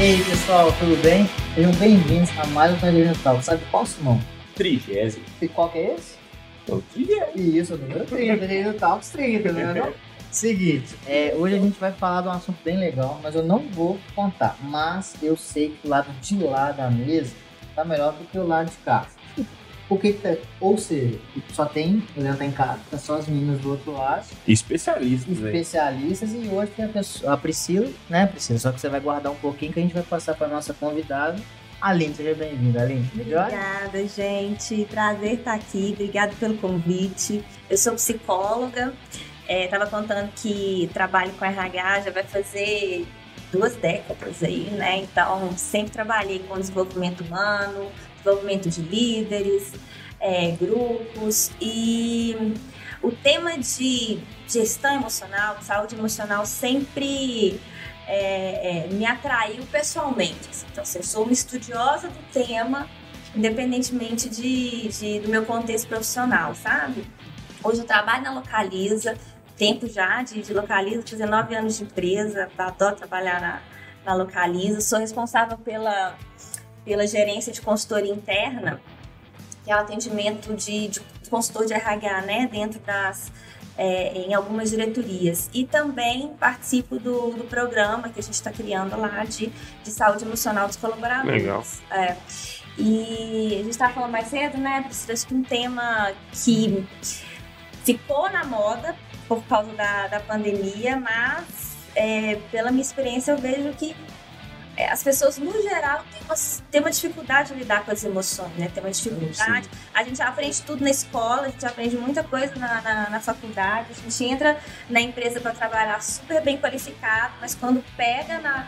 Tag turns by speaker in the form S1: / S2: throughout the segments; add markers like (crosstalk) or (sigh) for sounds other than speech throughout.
S1: E aí pessoal, tudo bem? Sejam bem-vindos a mais um Tardelino Talk. Sabe qual, Simão?
S2: Trigésimo.
S1: E qual que é esse?
S2: O trigésimo.
S1: Isso, o número 30, Tardelino Talks 30, né? Não? (laughs) Seguinte, é, hoje a gente vai falar de um assunto bem legal, mas eu não vou contar. Mas eu sei que o lado de lá da mesa tá melhor do que o lado de cá. Por que que tá? Ou seja, só tem, o Leandro tá em casa, tá só as meninas do outro lado,
S2: Especialistas, velho.
S1: especialistas, e hoje tem a, pessoa, a Priscila, né, Priscila? Só que você vai guardar um pouquinho que a gente vai passar para nossa convidada. Aline, seja bem-vinda, Aline. Melhor?
S3: Obrigada, gente. Prazer estar aqui. Obrigada pelo convite. Eu sou psicóloga. Estava contando que trabalho com RH já vai fazer duas décadas aí, né? Então, sempre trabalhei com desenvolvimento humano, desenvolvimento de líderes, é, grupos e o tema de gestão emocional, saúde emocional sempre é, é, me atraiu pessoalmente. assim. Então, assim, eu sou uma estudiosa do tema, independentemente de, de- do meu contexto profissional, sabe? Hoje eu trabalho na Localiza, tempo já de, de Localiza, fazer nove anos de empresa, adoro trabalhar na, na Localiza, sou responsável pela, pela gerência de consultoria interna, que é o atendimento de, de consultor de RH, né, dentro das, é, em algumas diretorias. E também participo do, do programa que a gente está criando lá de, de saúde emocional dos colaboradores.
S2: Legal.
S3: É. E a gente estava falando mais cedo, né, Priscila, acho que um tema que ficou na moda por causa da, da pandemia, mas é, pela minha experiência eu vejo que as pessoas, no geral, têm uma, têm uma dificuldade de lidar com as emoções, né? Tem uma dificuldade. A gente aprende tudo na escola, a gente aprende muita coisa na, na, na faculdade, a gente entra na empresa para trabalhar super bem qualificado, mas quando pega na,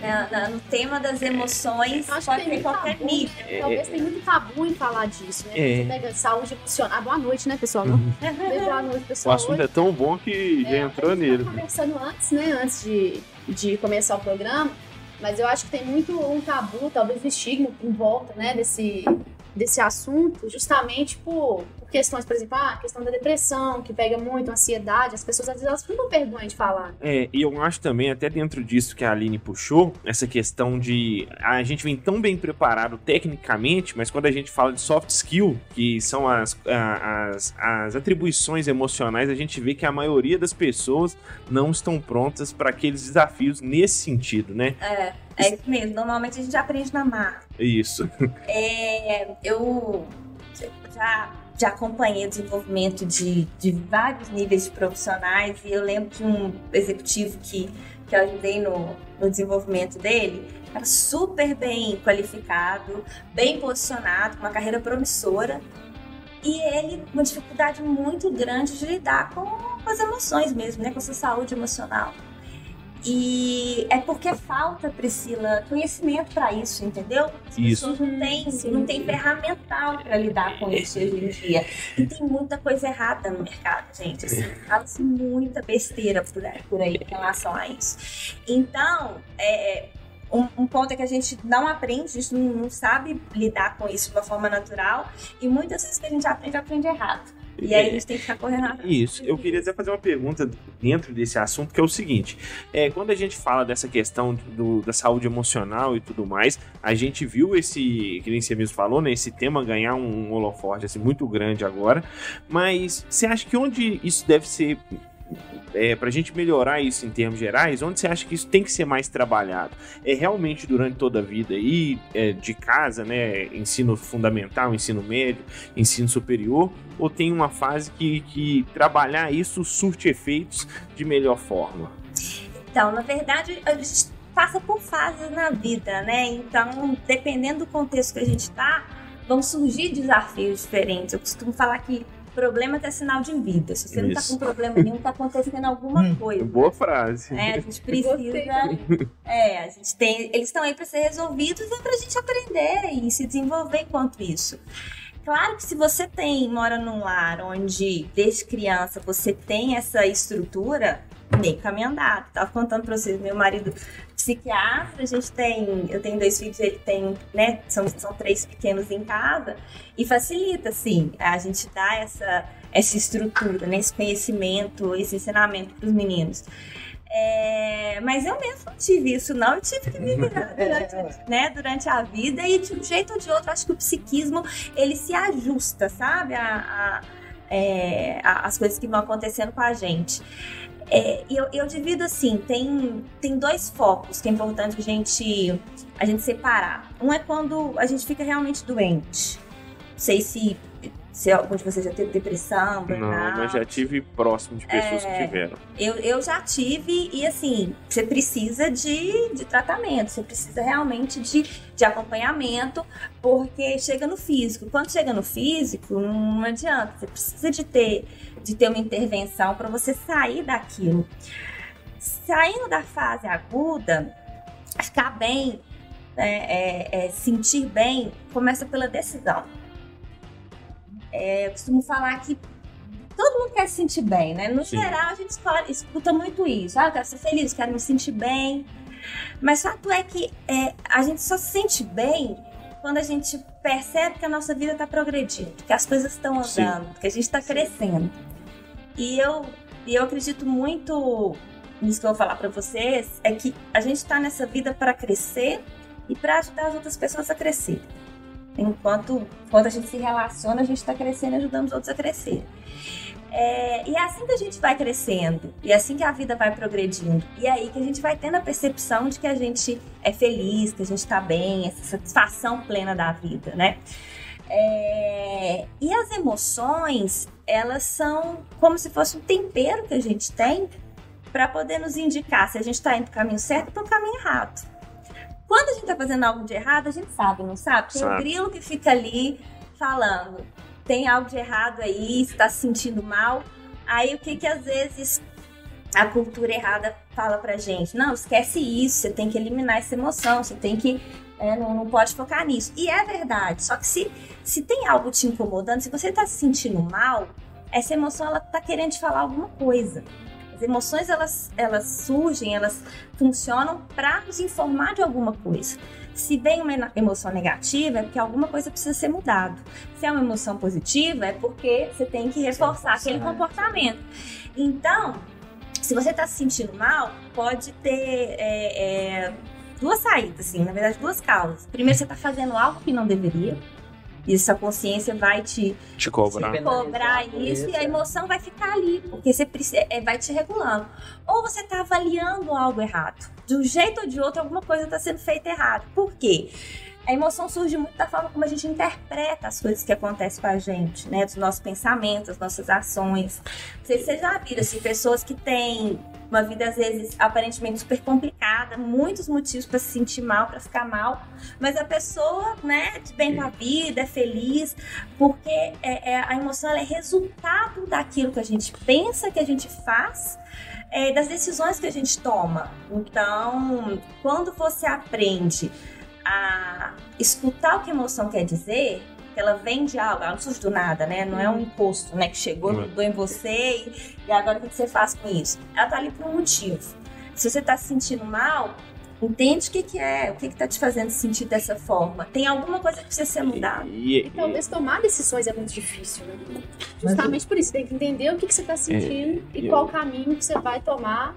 S3: na- na- no tema das emoções,
S4: Eu acho
S3: pode
S4: que
S3: ter qualquer
S4: tabu,
S3: nível.
S4: né? Talvez tem muito tabu em falar disso, né?
S2: É.
S4: Você pega saúde emocional. Ah, boa noite, né, pessoal?
S2: Uhum.
S4: Boa noite,
S2: O
S4: pessoal.
S2: assunto é tão bom que já
S4: É,
S2: entrou
S4: a gente
S2: nele.
S4: conversando antes, né? Antes de, de começar o programa. Mas eu acho que tem muito um tabu, talvez um estigma em volta, né? Desse, desse assunto, justamente por, por questões, por exemplo, ah, a questão da depressão, que pega muito, ansiedade. As pessoas, às vezes, elas ficam com vergonha de falar.
S2: É, e eu acho também, até dentro disso que a Aline puxou, essa questão de a gente vem tão bem preparado tecnicamente, mas quando a gente fala de soft skill, que são as, as, as atribuições emocionais, a gente vê que a maioria das pessoas não estão prontas para aqueles desafios nesse sentido, né?
S3: É, é isso mesmo. Normalmente a gente aprende na marra.
S2: Isso.
S3: É, eu já, já acompanhei o desenvolvimento de, de vários níveis de profissionais e eu lembro de um executivo que, que eu ajudei no, no desenvolvimento dele, era super bem qualificado, bem posicionado, com uma carreira promissora. E ele, uma dificuldade muito grande de lidar com, com as emoções mesmo, né? Com a sua saúde emocional. E é porque falta, Priscila, conhecimento para isso, entendeu? As
S2: Isso.
S3: pessoas não têm,
S4: Sim.
S3: não têm ferramental para lidar com isso hoje em dia. E tem muita coisa errada no mercado, gente. Assim, Fala-se muita besteira por aí, por aí em relação a isso. Então, é, um, um ponto é que a gente não aprende, a gente não, não sabe lidar com isso de uma forma natural. E muitas vezes que a gente aprende, aprende errado. E aí a gente tem que ficar correndo atrás.
S2: Isso, eu queria até fazer uma pergunta dentro desse assunto, que é o seguinte: é, quando a gente fala dessa questão do- da saúde emocional e tudo mais, a gente viu esse, que nem você mesmo falou, né? Esse tema ganhar um holoforte assim, muito grande agora. Mas você acha que onde isso deve ser. É, para a gente melhorar isso em termos gerais, onde você acha que isso tem que ser mais trabalhado? É realmente durante toda a vida aí, é, de casa, né? Ensino fundamental, ensino médio, ensino superior, ou tem uma fase que, que trabalhar isso surte efeitos de melhor forma?
S3: Então, na verdade, a gente passa por fases na vida, né? Então, dependendo do contexto que a gente tá, vão surgir desafios diferentes. Eu costumo falar que problema é sinal de vida. Se você não tá
S2: Isso.
S3: com problema nenhum, tá acontecendo alguma
S1: Hum,
S3: coisa.
S2: Boa frase.
S3: É, a gente precisa. É, a gente tem. Eles estão aí para ser resolvidos e para a gente aprender e se desenvolver enquanto isso. Claro que se você tem, mora num lar onde desde criança você tem essa estrutura, meio caminho andado. Tava contando pra vocês, meu marido psiquiatra, a gente tem, eu tenho dois filhos, ele tem, né, são, são três pequenos em casa, e facilita, assim, a gente dá essa, essa estrutura, né, esse conhecimento, esse ensinamento pros meninos. É, mas eu mesmo não tive isso, não. Eu tive que me virar (laughs) durante, né, durante a vida e de um jeito ou de outro, acho que o psiquismo ele se ajusta, sabe? A, a, é, a, as coisas que vão acontecendo com a gente. É, eu, eu divido assim, tem, tem dois focos que é importante a gente, a gente separar. Um é quando a gente fica realmente doente. Não sei se se algum de vocês já teve depressão, burnout.
S2: Não, mas já tive próximo de pessoas
S3: É.
S2: que tiveram.
S3: Eu, eu já tive, e assim, você precisa de, de tratamento, você precisa realmente de, de acompanhamento, porque chega no físico. Quando chega no físico, não adianta, você precisa de ter, de ter uma intervenção para você sair daquilo. Saindo da fase aguda, ficar bem, né, é, é, sentir bem, começa pela decisão. É, eu costumo falar que todo mundo quer se sentir bem, né? No
S2: Sim.
S3: geral, a gente escolhe- escuta muito isso. Ah, eu quero ser feliz, quero me sentir bem. Mas fato é que é, a gente só se sente bem quando a gente percebe que a nossa vida está progredindo, que as coisas estão
S2: Sim.
S3: andando, que a gente está crescendo. E eu, eu acredito muito nisso que eu vou falar para vocês, é que a gente está nessa vida para crescer e para ajudar as outras pessoas a crescer. Enquanto quando a gente se relaciona, a gente está crescendo e ajudando os outros a crescer. É, e é assim que a gente vai crescendo, e é assim que a vida vai progredindo. E é aí que a gente vai tendo a percepção de que a gente é feliz, que a gente está bem, essa satisfação plena da vida, né? É, e as emoções, elas são como se fosse um tempero que a gente tem para poder nos indicar se a gente está indo para o caminho certo ou para o caminho errado. Quando a gente está fazendo algo de errado, a gente sabe, não sabe? Tem um
S2: Sabe.
S3: grilo que fica ali falando, tem algo de errado aí, está se sentindo mal. Aí o que que às vezes a cultura errada fala pra gente? Não, esquece isso, você tem que eliminar essa emoção, você tem que. é, não, não pode focar nisso. E é verdade. Só que se, se tem algo te incomodando, se você tá se sentindo mal, essa emoção ela tá querendo te falar alguma coisa. As emoções elas, elas surgem, elas funcionam para nos informar de alguma coisa. Se vem uma emoção negativa, é porque alguma coisa precisa ser mudado. Se é uma emoção positiva, é porque você tem que reforçar aquele
S1: reforçar.
S3: comportamento. Então, se você está se sentindo mal, pode ter é, é, duas saídas, assim, na verdade, duas causas. Primeiro, você está fazendo algo que não deveria. E essa consciência vai te
S2: Te cobrar.
S1: Penalizar
S3: cobrar isso e a emoção vai ficar ali, porque você precisa, é, vai te regulando. Ou você está avaliando algo errado. De um jeito ou de outro, alguma coisa está sendo feita errado. Por quê? A emoção surge muito da forma como a gente interpreta as coisas que acontecem com a gente, né? Dos nossos pensamentos, das nossas ações. Vocês já viram, assim, pessoas que têm uma vida, às vezes, aparentemente super complicada, muitos motivos para se sentir mal, para ficar mal, mas a pessoa, né, de bem com a vida, é feliz, porque é, é- a emoção é resultado daquilo que a gente pensa, que a gente faz, é, das decisões que a gente toma. Então, quando você aprende a escutar o que a emoção quer dizer, que ela vem de algo, ela não surge do nada, né? Não é um imposto, né? Que chegou,
S2: é.
S3: mudou em você e, e agora o que você faz com isso? Ela tá ali por um motivo. Se você tá se sentindo mal, entende o que, que é, o que, que tá te fazendo sentir dessa forma. Tem alguma coisa que precisa ser mudada.
S2: E,
S4: E talvez tomar decisões é muito difícil, né? Justamente por isso, tem que entender o que, que você está sentindo e
S2: eu-
S4: qual caminho que você vai tomar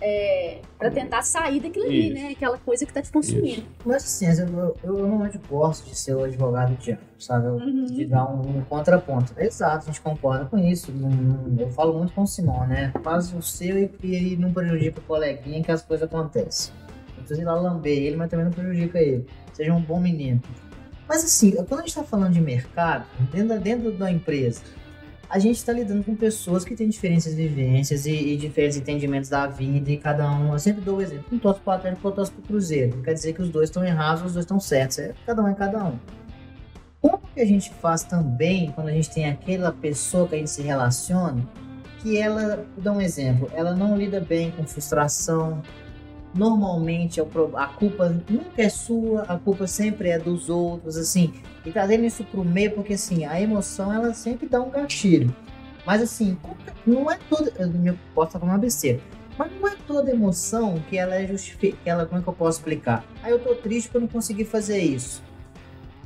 S4: é, para tentar sair daquilo ali,
S2: Isso.
S4: né? Aquela coisa que tá te consumindo.
S1: Mas assim, eu, eu, eu normalmente gosto de ser o advogado de diabo, sabe? Eu-
S3: Uhum.
S1: De dar um, um contraponto. Exato, a gente concorda com isso. Eu falo muito com o Simão, né? Faz o seu e, e não prejudica o coleguinha que as coisas acontecem. Não precisa ir lá lamber ele, mas também não prejudica ele. Seja um bom menino. Mas assim, quando a gente está falando de mercado, dentro dentro da empresa, a gente está lidando com pessoas que têm diferentes vivências e, e diferentes entendimentos da vida e cada um. Eu sempre dou o exemplo: um torce o Atlético, outro torce para o Cruzeiro. Não quer dizer que os dois estão errados, os dois estão certos. É cada um é cada um. Como que a gente faz também quando a gente tem aquela pessoa que a gente se relaciona que ela, vou dar um exemplo, ela não lida bem com frustração. Normalmente é a culpa nunca é sua, a culpa sempre é dos outros, assim. E trazendo isso pro meio, porque assim, a emoção ela sempre dá um gatilho. Mas assim, não é toda. Eu posso estar falando uma besteira. Mas não é toda emoção que ela é justificada. Como é que eu posso explicar? Ah, eu tô triste porque eu não consegui fazer isso.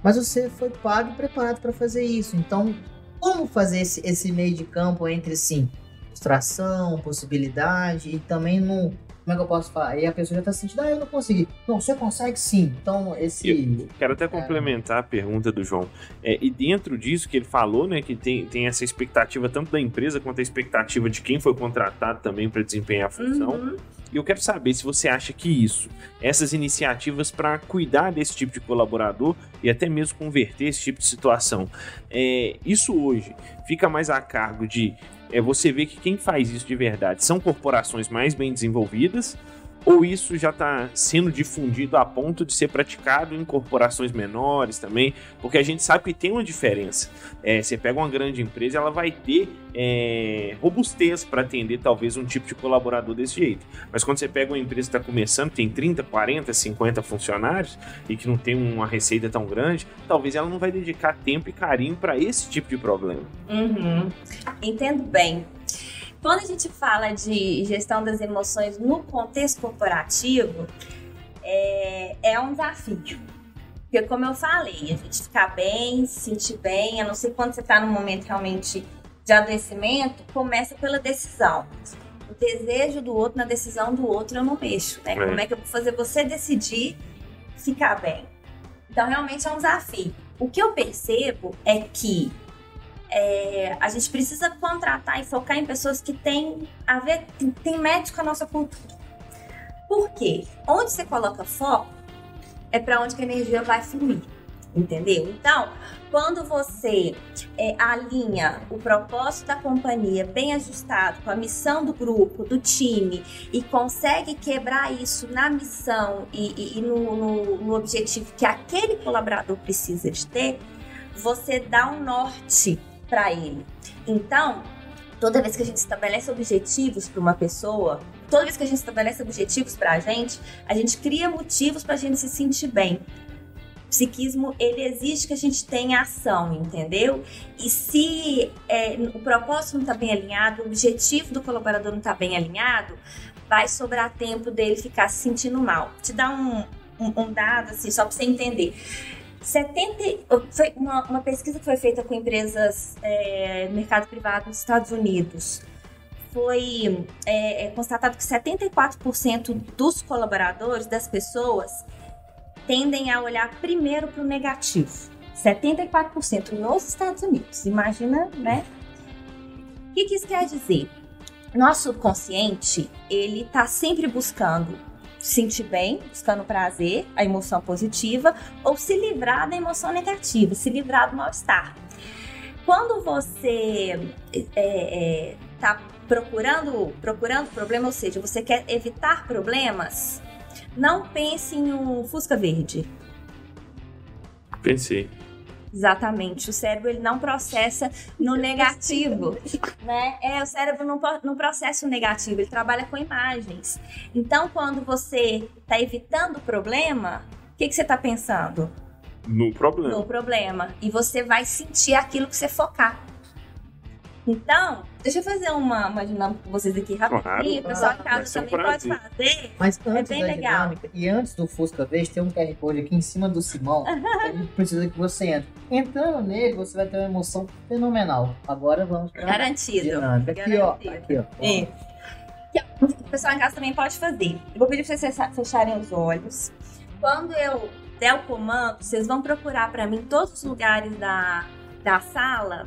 S1: Mas você foi pago e preparado para fazer isso. Então, como fazer esse, esse meio de campo entre sim? frustração, possibilidade e também não. Como é que eu posso falar? E a pessoa já tá sentindo, ah, eu não consegui. Não, você consegue sim. Então, esse.
S2: Quero até complementar a pergunta do João. É, e dentro disso que ele falou, né, que tem, tem essa expectativa tanto da empresa quanto a expectativa de quem foi contratado também para desempenhar a função.
S3: Uhum.
S2: E eu quero saber se você acha que isso, essas iniciativas para cuidar desse tipo de colaborador e até mesmo converter esse tipo de situação, é, isso hoje fica mais a cargo de é, você ver que quem faz isso de verdade são corporações mais bem desenvolvidas ou isso já está sendo difundido a ponto de ser praticado em corporações menores também? Porque a gente sabe que tem uma diferença. É, você pega uma grande empresa, ela vai ter é, robustez para atender talvez um tipo de colaborador desse jeito. Mas quando você pega uma empresa que está começando, tem 30, 40, 50 funcionários e que não tem uma receita tão grande, talvez ela não vai dedicar tempo e carinho para esse tipo de problema.
S3: Uhum. Entendo bem. Quando a gente fala de gestão das emoções no contexto corporativo, é, é um desafio. Porque, como eu falei, a gente ficar bem, se sentir bem, a não ser quando você está num momento realmente de adoecimento, começa pela decisão. O desejo do outro na decisão do outro eu não mexo, né?
S2: É.
S3: Como é que eu vou fazer você decidir ficar bem? Então, realmente é um desafio. O que eu percebo é que é, a gente precisa contratar e focar em pessoas que têm a ver, tem, com a nossa cultura. Por quê? Onde você coloca foco é para onde a energia vai fluir. Entendeu? Então, quando você é, alinha o propósito da companhia bem ajustado com a missão do grupo, do time, e consegue quebrar isso na missão e, e- e no, no- no objetivo que aquele colaborador precisa de ter, você dá um norte para ele. Então, toda vez que a gente estabelece objetivos para uma pessoa, toda vez que a gente estabelece objetivos para a gente, a gente cria motivos para a gente se sentir bem. Psiquismo, ele exige que a gente tenha ação, entendeu? E se é, o propósito não está bem alinhado, o objetivo do colaborador não está bem alinhado, vai sobrar tempo dele ficar se sentindo mal. Te dar um, um, um dado, assim, só para você entender. 70, foi uma, uma pesquisa que foi feita com empresas é, mercado privado nos Estados Unidos. Foi é, é, constatado que 74% dos colaboradores, das pessoas, tendem a olhar primeiro para o negativo. 74% nos Estados Unidos. Imagina, né? O que, que isso quer dizer? Nosso subconsciente, ele tá sempre buscando se sentir bem, buscando prazer, a emoção positiva, ou se livrar da emoção negativa, se livrar do mal-estar. Quando você é, é, tá procurando, procurando problema, ou seja, você quer evitar problemas, não pense em um Fusca Verde.
S2: Pensei.
S3: Exatamente. O cérebro ele não processa no negativo, né? É, o cérebro não, não processa o negativo, ele trabalha com imagens. Então, quando você está evitando o problema, o que, que você está pensando?
S2: No problema.
S3: No problema. E você vai sentir aquilo que você focar. Então, deixa eu fazer uma, uma dinâmica com vocês aqui rapidinho.
S2: Claro.
S3: o pessoal em casa
S2: um
S3: também pode fazer.
S1: Mas antes
S3: bem
S1: da
S3: legal.
S1: dinâmica e antes do Fusca Verde, tem um QR Code aqui em cima do Simão. (laughs) Ele precisa que você entre. Entrando nele, você vai ter uma emoção fenomenal. Agora vamos para
S3: Garantido.
S1: dinâmica. Aqui, ó.
S3: Garantido.
S1: Aqui, ó.
S3: É. Que O pessoal em casa também pode fazer. Eu vou pedir pra vocês fecha- fecharem os olhos. Quando eu der o comando, vocês vão procurar pra mim todos os lugares da, da sala,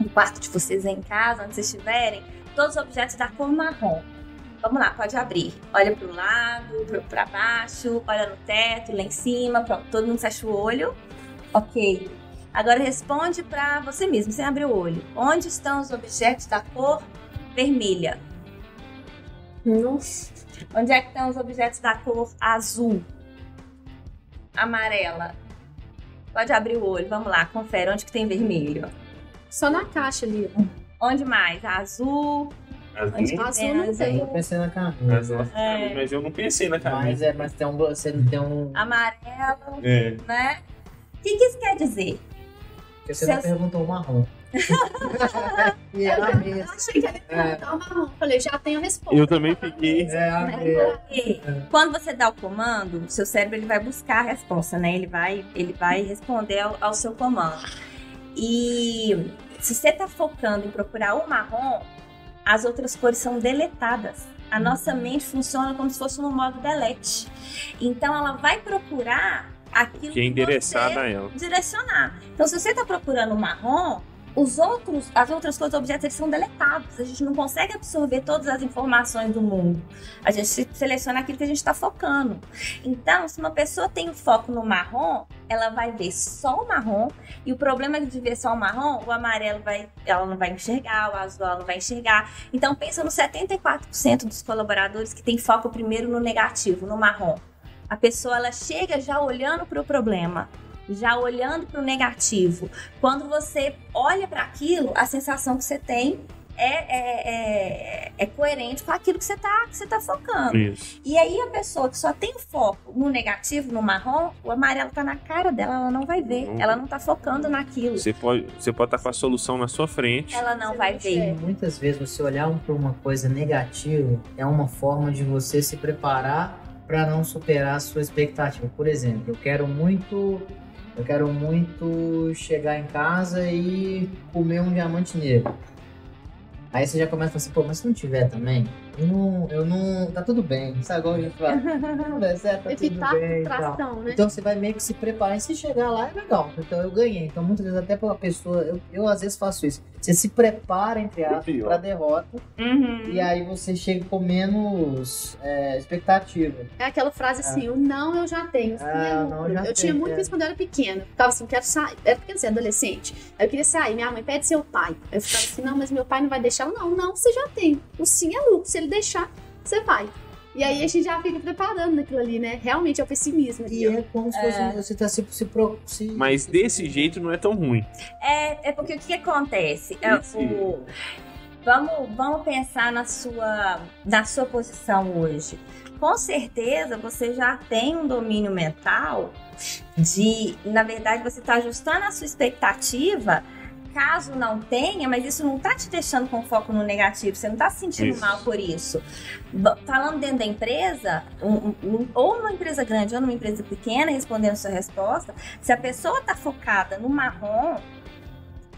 S3: do quarto de vocês em casa, onde vocês estiverem, todos os objetos da cor marrom. Vamos lá, pode abrir. Olha pro lado, pro- pra baixo, olha no teto, lá em cima. Pronto, todo mundo fecha o olho. Ok. Agora responde pra você mesmo, sem abrir o olho. Onde estão os objetos da cor vermelha?
S4: Nossa.
S3: Onde é que estão os objetos da cor azul? Amarela. Pode abrir o olho, vamos lá, confere onde que tem vermelho.
S4: Só na caixa ali.
S3: Onde mais? Azul.
S2: Azul,
S4: Azul
S3: tem
S4: não
S3: azul?
S4: tem.
S1: Eu pensei na
S2: azul,
S1: camisa.
S3: É.
S2: mas eu não pensei na
S1: Mas,
S2: camisa.
S1: é, mas tem um. Você não tem um.
S3: Amarelo,
S2: É.
S3: né? O que, que isso quer dizer?
S1: Porque você não perguntou o marrom. (laughs) e é a
S4: Eu
S1: mesa.
S4: achei que ia perguntar o marrom. Falei, já tenho a resposta.
S2: Eu também fiquei.
S1: É.
S3: Porque quando você dá o comando, o seu cérebro ele vai buscar a resposta, né? Ele vai, ele vai responder ao, ao seu comando. E se você tá focando em procurar o marrom, as outras cores são deletadas. A nossa mente funciona como se fosse no modo delete. Então ela vai procurar aquilo
S2: Que é
S3: que você
S2: a ela.
S3: direcionar. Então, se você está procurando marrom, os outros, as outras coisas, objetos, eles são deletados. A gente não consegue absorver todas as informações do mundo. A gente se- seleciona aquilo que a gente está focando. Então, se uma pessoa tem um foco no marrom, ela vai ver só o marrom. E o problema de ver só o marrom, o amarelo vai, ela não vai enxergar, o azul ela não vai enxergar. Então, pensa nos 74% dos colaboradores que tem foco primeiro no negativo, no marrom. A pessoa ela chega já olhando para o problema, já olhando para o negativo. Quando você olha para aquilo, a sensação que você tem é, é, é, é coerente com aquilo que você está que você tá focando.
S2: Isso.
S3: E aí a pessoa que só tem o foco no negativo, no marrom, o amarelo tá na cara dela, ela não vai ver.
S2: Uhum.
S3: Ela não tá focando naquilo.
S2: Você pode você pode estar com a solução na sua frente.
S3: Ela não
S4: Você
S3: vai
S4: não
S3: ver.
S4: enxerga.
S1: Muitas vezes você olhar para uma coisa negativa é uma forma de você se preparar para não superar a sua expectativa. Por exemplo, eu quero muito, eu quero muito chegar em casa e comer um diamante negro. Aí você já começa a falar assim, pô, mas se não tiver também, eu não, eu não, tá tudo bem, sabe igual a gente fala, (laughs) não certo, tá tudo
S4: Evitar
S1: bem e tal.
S4: frustração, né?
S1: Então você vai meio que se preparar e se chegar lá é legal. Então eu ganhei. Então muitas vezes até pela pessoa, eu, eu às vezes faço isso. Você se prepara, entre aspas,
S2: pior.
S1: pra derrota
S3: Uhum.
S1: e aí você chega com menos é, expectativa.
S4: É aquela frase assim, o não eu já tenho. sim
S1: Ah,
S4: é
S1: não já
S4: eu tinha
S1: tem,
S4: muito
S1: é.
S4: isso quando eu era pequena. Eu ficava assim, quero sair. Era pequena, assim, adolescente. Aí eu queria sair. Minha mãe pede seu pai. Eu ficava assim, não, mas meu pai não vai deixar. Eu, Não, não, você já tem. O sim é lucro. Se ele deixar, você vai. E aí a gente já fica preparando naquilo ali, né? Realmente é o pessimismo.
S1: E é como se fosse, você tá se, se, pro- se
S2: Mas desse jeito não é tão ruim.
S3: É, é porque o que, que acontece? É, o- vamos, vamos pensar na sua, na sua posição hoje. Com certeza você já tem um domínio mental de, na verdade, você está ajustando a sua expectativa. Caso não tenha, mas isso não tá te deixando com foco no negativo, você não tá se sentindo
S2: Isso.
S3: mal por isso. Falando dentro da empresa, um- um- ou numa empresa grande ou numa empresa pequena, respondendo a sua resposta, se a pessoa tá focada no marrom,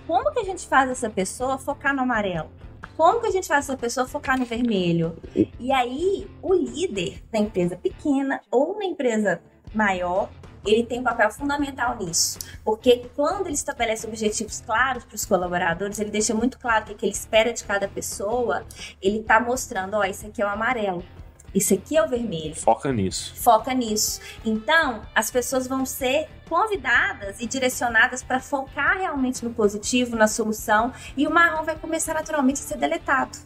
S3: como que a gente faz essa pessoa focar no amarelo? Como que a gente faz essa pessoa focar no vermelho? E aí, o líder da empresa pequena ou na empresa maior, ele tem um papel fundamental nisso. Porque quando ele estabelece objetivos claros para os colaboradores, ele deixa muito claro o que, que ele espera de cada pessoa, ele está mostrando, ó, isso aqui é o amarelo, isso aqui é o vermelho
S2: Foca nisso.
S3: foca nisso. Então, as pessoas vão ser convidadas e direcionadas para focar realmente no positivo, na solução, e o marrom vai começar naturalmente a ser deletado.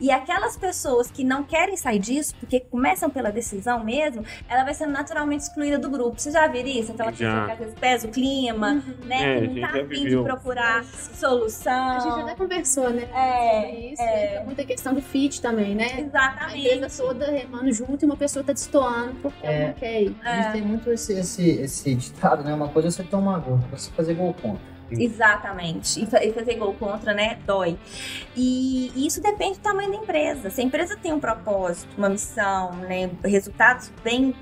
S3: E aquelas pessoas que não querem sair disso, porque começam pela decisão mesmo, ela vai sendo naturalmente excluída do grupo. Você já viu isso? Aquela pessoa
S2: Já.
S3: que às vezes pesa o clima, né?
S2: É,
S3: que
S2: a
S3: não tá afim de procurar solução.
S4: A gente até conversou, né?
S3: É,
S4: sobre isso.
S3: é.
S4: Entra muita questão do fit também, né? A
S3: Exatamente.
S4: empresa toda remando junto e uma pessoa tá destoando porque ela
S1: É.
S4: não quer ir.
S1: A gente tem muito esse, esse, esse ditado, né? Uma coisa é você tomar gol, outra você fazer gol contra.
S3: Exatamente. E fa- fazer gol contra, né? Dói. E e isso depende do tamanho da empresa. Se a empresa tem um propósito, uma missão, né? Resultados bem,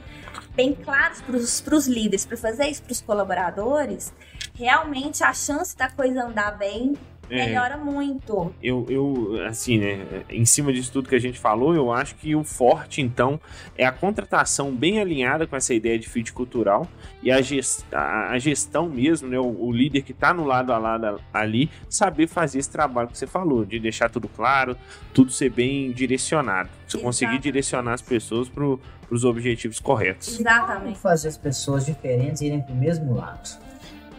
S3: bem claros para os líderes, para fazer isso para os colaboradores, realmente a chance da coisa andar bem
S2: É,
S3: melhora muito.
S2: eu, eu, assim, né, em cima disso tudo que a gente falou, eu acho que o forte, então, é a contratação bem alinhada com essa ideia de fit cultural e a, ges- a- a gestão mesmo, né, o, o líder que está no lado a lado ali, saber fazer esse trabalho que você falou, de deixar tudo claro, tudo ser bem direcionado. Você conseguir
S3: Exatamente.
S2: direcionar as pessoas para os objetivos corretos.
S1: Como
S3: Exatamente.
S1: fazer as pessoas diferentes irem pro mesmo lado?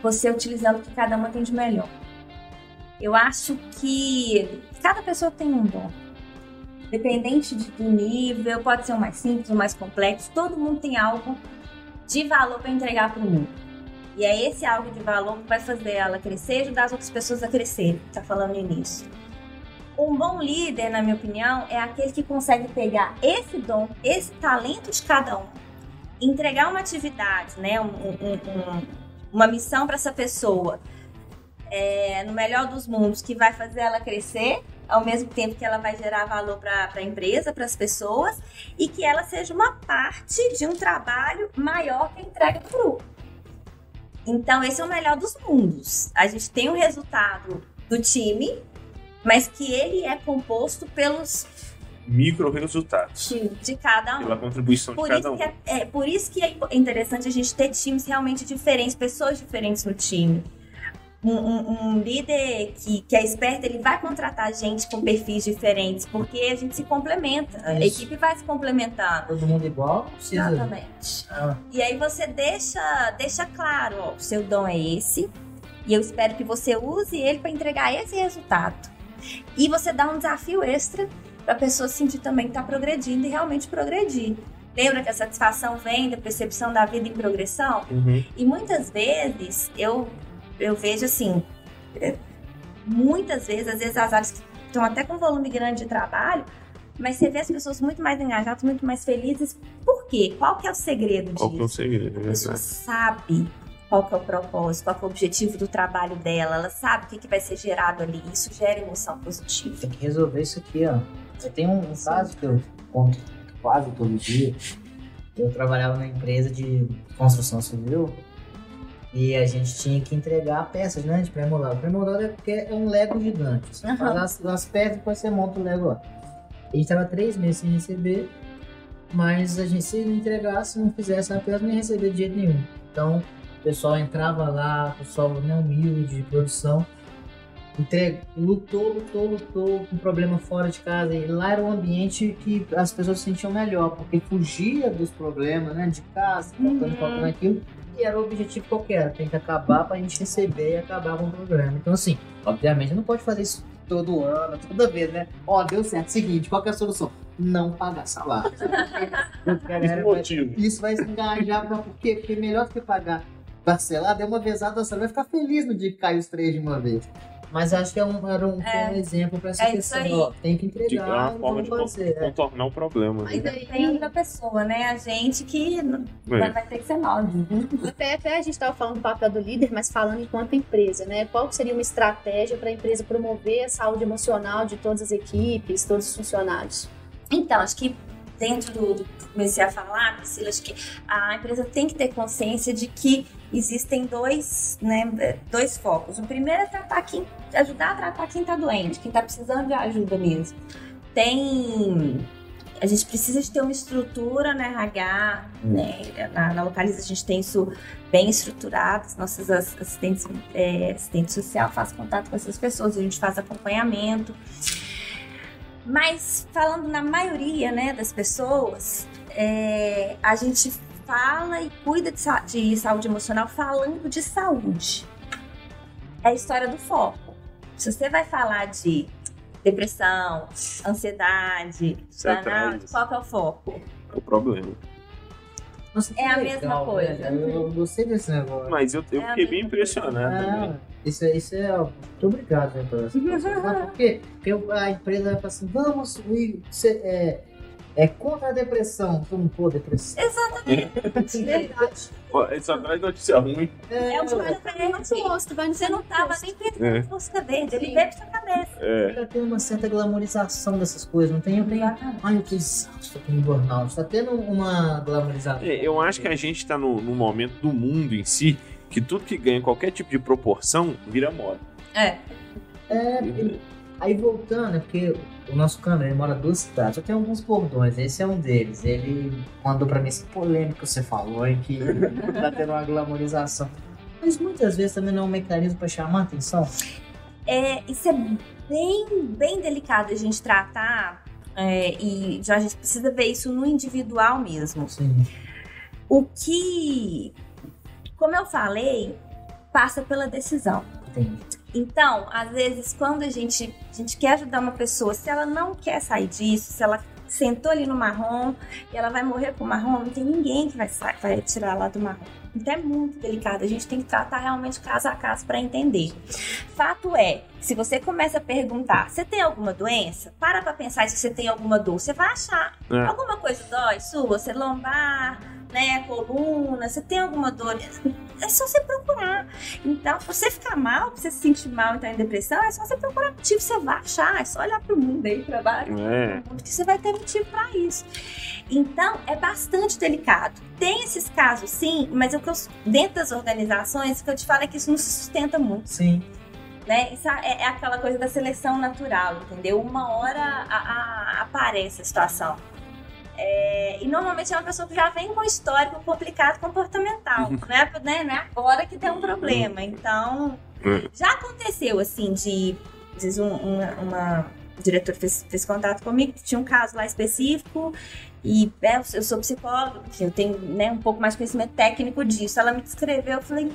S3: Você utilizando o que cada uma tem de melhor. Eu acho que cada pessoa tem um dom. Dependente de- do nível, pode ser o mais simples, o mais complexo, todo mundo tem algo de valor para entregar para o mundo. E é esse algo de valor que vai fazer ela crescer e ajudar as outras pessoas a crescer. Tá falando início. Um bom líder, na minha opinião, é aquele que consegue pegar esse dom, esse talento de cada um, entregar uma atividade, né, um- um- um- uma missão para essa pessoa, é, no melhor dos mundos, que vai fazer ela crescer, ao mesmo tempo que ela vai gerar valor para a empresa, para as pessoas, e que ela seja uma parte de um trabalho maior que a entrega do grupo. Então, esse é o melhor dos mundos. A gente tem o resultado do time, mas que ele é composto pelos
S2: Micro resultados.
S3: de, de cada um.
S2: Pela contribuição
S3: Por
S2: de cada um.
S3: é, é, por isso que é interessante a gente ter times realmente diferentes, pessoas diferentes no time. Um, um- um líder que, que é esperto, ele vai contratar gente com perfis diferentes, porque a gente se complementa, a
S1: Isso.
S3: equipe vai se complementando.
S1: Todo mundo igual, precisa.
S3: Exatamente.
S1: Ah,
S3: E aí você deixa, deixa claro, ó, o seu dom é esse, e eu espero que você use ele para entregar esse resultado. E você dá um desafio extra para a pessoa sentir também que está progredindo e realmente progredir. Lembra que a satisfação vem da percepção da vida em progressão?
S2: Uhum.
S3: E muitas vezes eu, eu vejo assim, é, muitas vezes, às vezes as áreas que estão até com volume grande de trabalho, mas você vê as pessoas muito mais engajadas, muito mais felizes. Por quê? Qual que é o segredo
S2: Qual que é o
S3: disso?
S2: segredo?
S3: A
S2: é
S3: pessoa
S2: verdade.
S3: sabe qual que é o propósito, qual que é o objetivo do trabalho dela, ela sabe o que, que vai ser gerado ali. Isso gera emoção positiva.
S1: tem que resolver isso aqui, ó. Eu tenho um, um caso que eu conto quase todo dia. Eu trabalhava na empresa de construção civil e a gente tinha que entregar peças, né, de pré-moldado. Pré-moldado é porque é um Lego gigante. Você
S3: Aham.
S1: faz as, as peças e depois você monta o Lego lá. A gente tava três meses sem receber, mas a gente, se não entregasse, não fizesse a peça, ia receber de jeito nenhum. Então, o pessoal entrava lá, o pessoal né, humilde, de produção, entre... lutou, lutou, lutou com problema fora de casa. E lá era um ambiente que as pessoas se sentiam melhor, porque fugia dos problemas, né, de casa, faltando,
S3: Uhum.
S1: faltando aquilo. E era o objetivo qualquer, tem que acabar pra gente receber e acabar com o problema. Então, assim, obviamente não pode fazer isso todo ano, toda vez, né? Ó, deu certo. Seguinte, qual que é a solução? Não pagar salário. (laughs) Cara
S2: Esse
S1: vai-
S2: motivo.
S1: isso vai engajar pra por quê? Porque melhor do que pagar parcelado é uma vezada só. Vai ficar feliz no dia que cai os três de uma vez. Mas acho que é um, era um,
S3: É.
S1: um exemplo pra essa
S3: É
S1: questão. tem que
S2: De- É
S1: entregar,
S2: uma
S1: não
S2: forma de
S1: fazer. É.
S2: contornar o problema.
S4: Mas
S2: Né?
S4: aí,
S3: Depende da pessoa, né? A gente que não-
S2: É.
S3: vai ter que ser nós.
S4: até, até a gente estava falando do papel do líder, mas falando enquanto empresa, né? Qual seria uma estratégia para a empresa promover a saúde emocional de todas as equipes, todos os funcionários?
S3: Então, acho que dentro do, comecei a falar, Priscila, acho que a empresa tem que ter consciência de que existem dois, né, dois focos. O primeiro é tratar quem, ajudar a tratar quem está doente, quem está precisando de ajuda mesmo. Tem a gente precisa de ter uma estrutura na RH, né? Na, na Localiza a gente tem isso bem estruturado, as nossas as- assistentes, é, assistente social faz contato com essas pessoas, a gente faz acompanhamento. Mas falando na maioria né, das pessoas, é, a gente fala e cuida de, sa- de saúde emocional falando de saúde. É a história do foco. Se você vai falar de depressão, ansiedade, burnout,
S2: disso.
S3: qual que é o foco?
S2: É o problema.
S1: Nossa,
S3: É a
S1: legal,
S3: mesma coisa.
S1: né? Eu, gostei desse negócio.
S2: Mas eu, eu
S3: É
S2: fiquei bem impressionado
S1: Ah,
S2: também.
S1: Isso, é- isso é. ó, Muito obrigado, né, por quê? (laughs) Porque a empresa vai falar assim: vamos, ir, cê- é, é contra a depressão. Vamos pôr depressão. (laughs)
S4: Verdade.
S2: Ó, Ele só traz notícia ruim.
S3: É o que vai pra
S4: gosto, vai no
S3: Você não tava nem pensando
S2: É.
S3: música verde, ele pra sua cabeça.
S2: É.
S1: Já tem uma certa glamorização dessas coisas, não tem? Eu tenho. Ai, eu tô exausto, tô com burnout. Tá tendo uma glamorização.
S2: É, Eu acho que a gente tá no, no momento do mundo em si que tudo que ganha qualquer tipo de proporção vira moda.
S3: É.
S1: É, aí voltando, é porque o nosso câmera ele mora em duas cidades, só tem alguns bordões, esse é um deles. Ele mandou pra mim esse polêmico que você falou, hein, que (laughs) tá tendo uma glamorização. Mas muitas vezes também não é um mecanismo pra chamar a atenção.
S3: É, isso é bem, bem delicado a gente tratar. é, e já a gente precisa ver isso no individual mesmo.
S1: Sim.
S3: O que, como eu falei, passa pela decisão.
S1: Entendi.
S3: Então, às vezes, quando a gente, a gente quer ajudar uma pessoa, se ela não quer sair disso, se ela sentou ali no marrom e ela vai morrer com o marrom, não tem ninguém que vai, vai tirar ela do marrom. Então é muito delicado, a gente tem que tratar realmente caso a caso para entender. Fato é, se você começa a perguntar, você tem alguma doença? Para pra pensar se você tem alguma dor, você vai achar.
S2: É.
S3: Alguma coisa dói sua? Você lombar, né, coluna, você tem alguma dor? É só você procurar. Então, se você ficar mal, se você se sentir mal e estar em depressão, é só você procurar motivo, você vai achar, é só olhar pro mundo aí, pra baixo,
S2: É.
S3: que você vai ter motivo para isso. Então, é bastante delicado. Tem esses casos, sim, mas o que eu, dentro das organizações, o que eu te falo é que isso não se sustenta muito.
S1: Sim.
S3: Né? Isso é, é aquela coisa da seleção natural, entendeu? Uma hora a, a, aparece a situação. É, e normalmente é uma pessoa que já vem com histórico complicado comportamental. não, é, né, não é agora que tem um problema. Então, já aconteceu assim de. Diz um, uma, uma diretor fez, fez contato comigo, tinha um caso lá específico e é, eu sou psicóloga, eu tenho né, um pouco mais conhecimento técnico disso. Ela me descreveu, eu falei,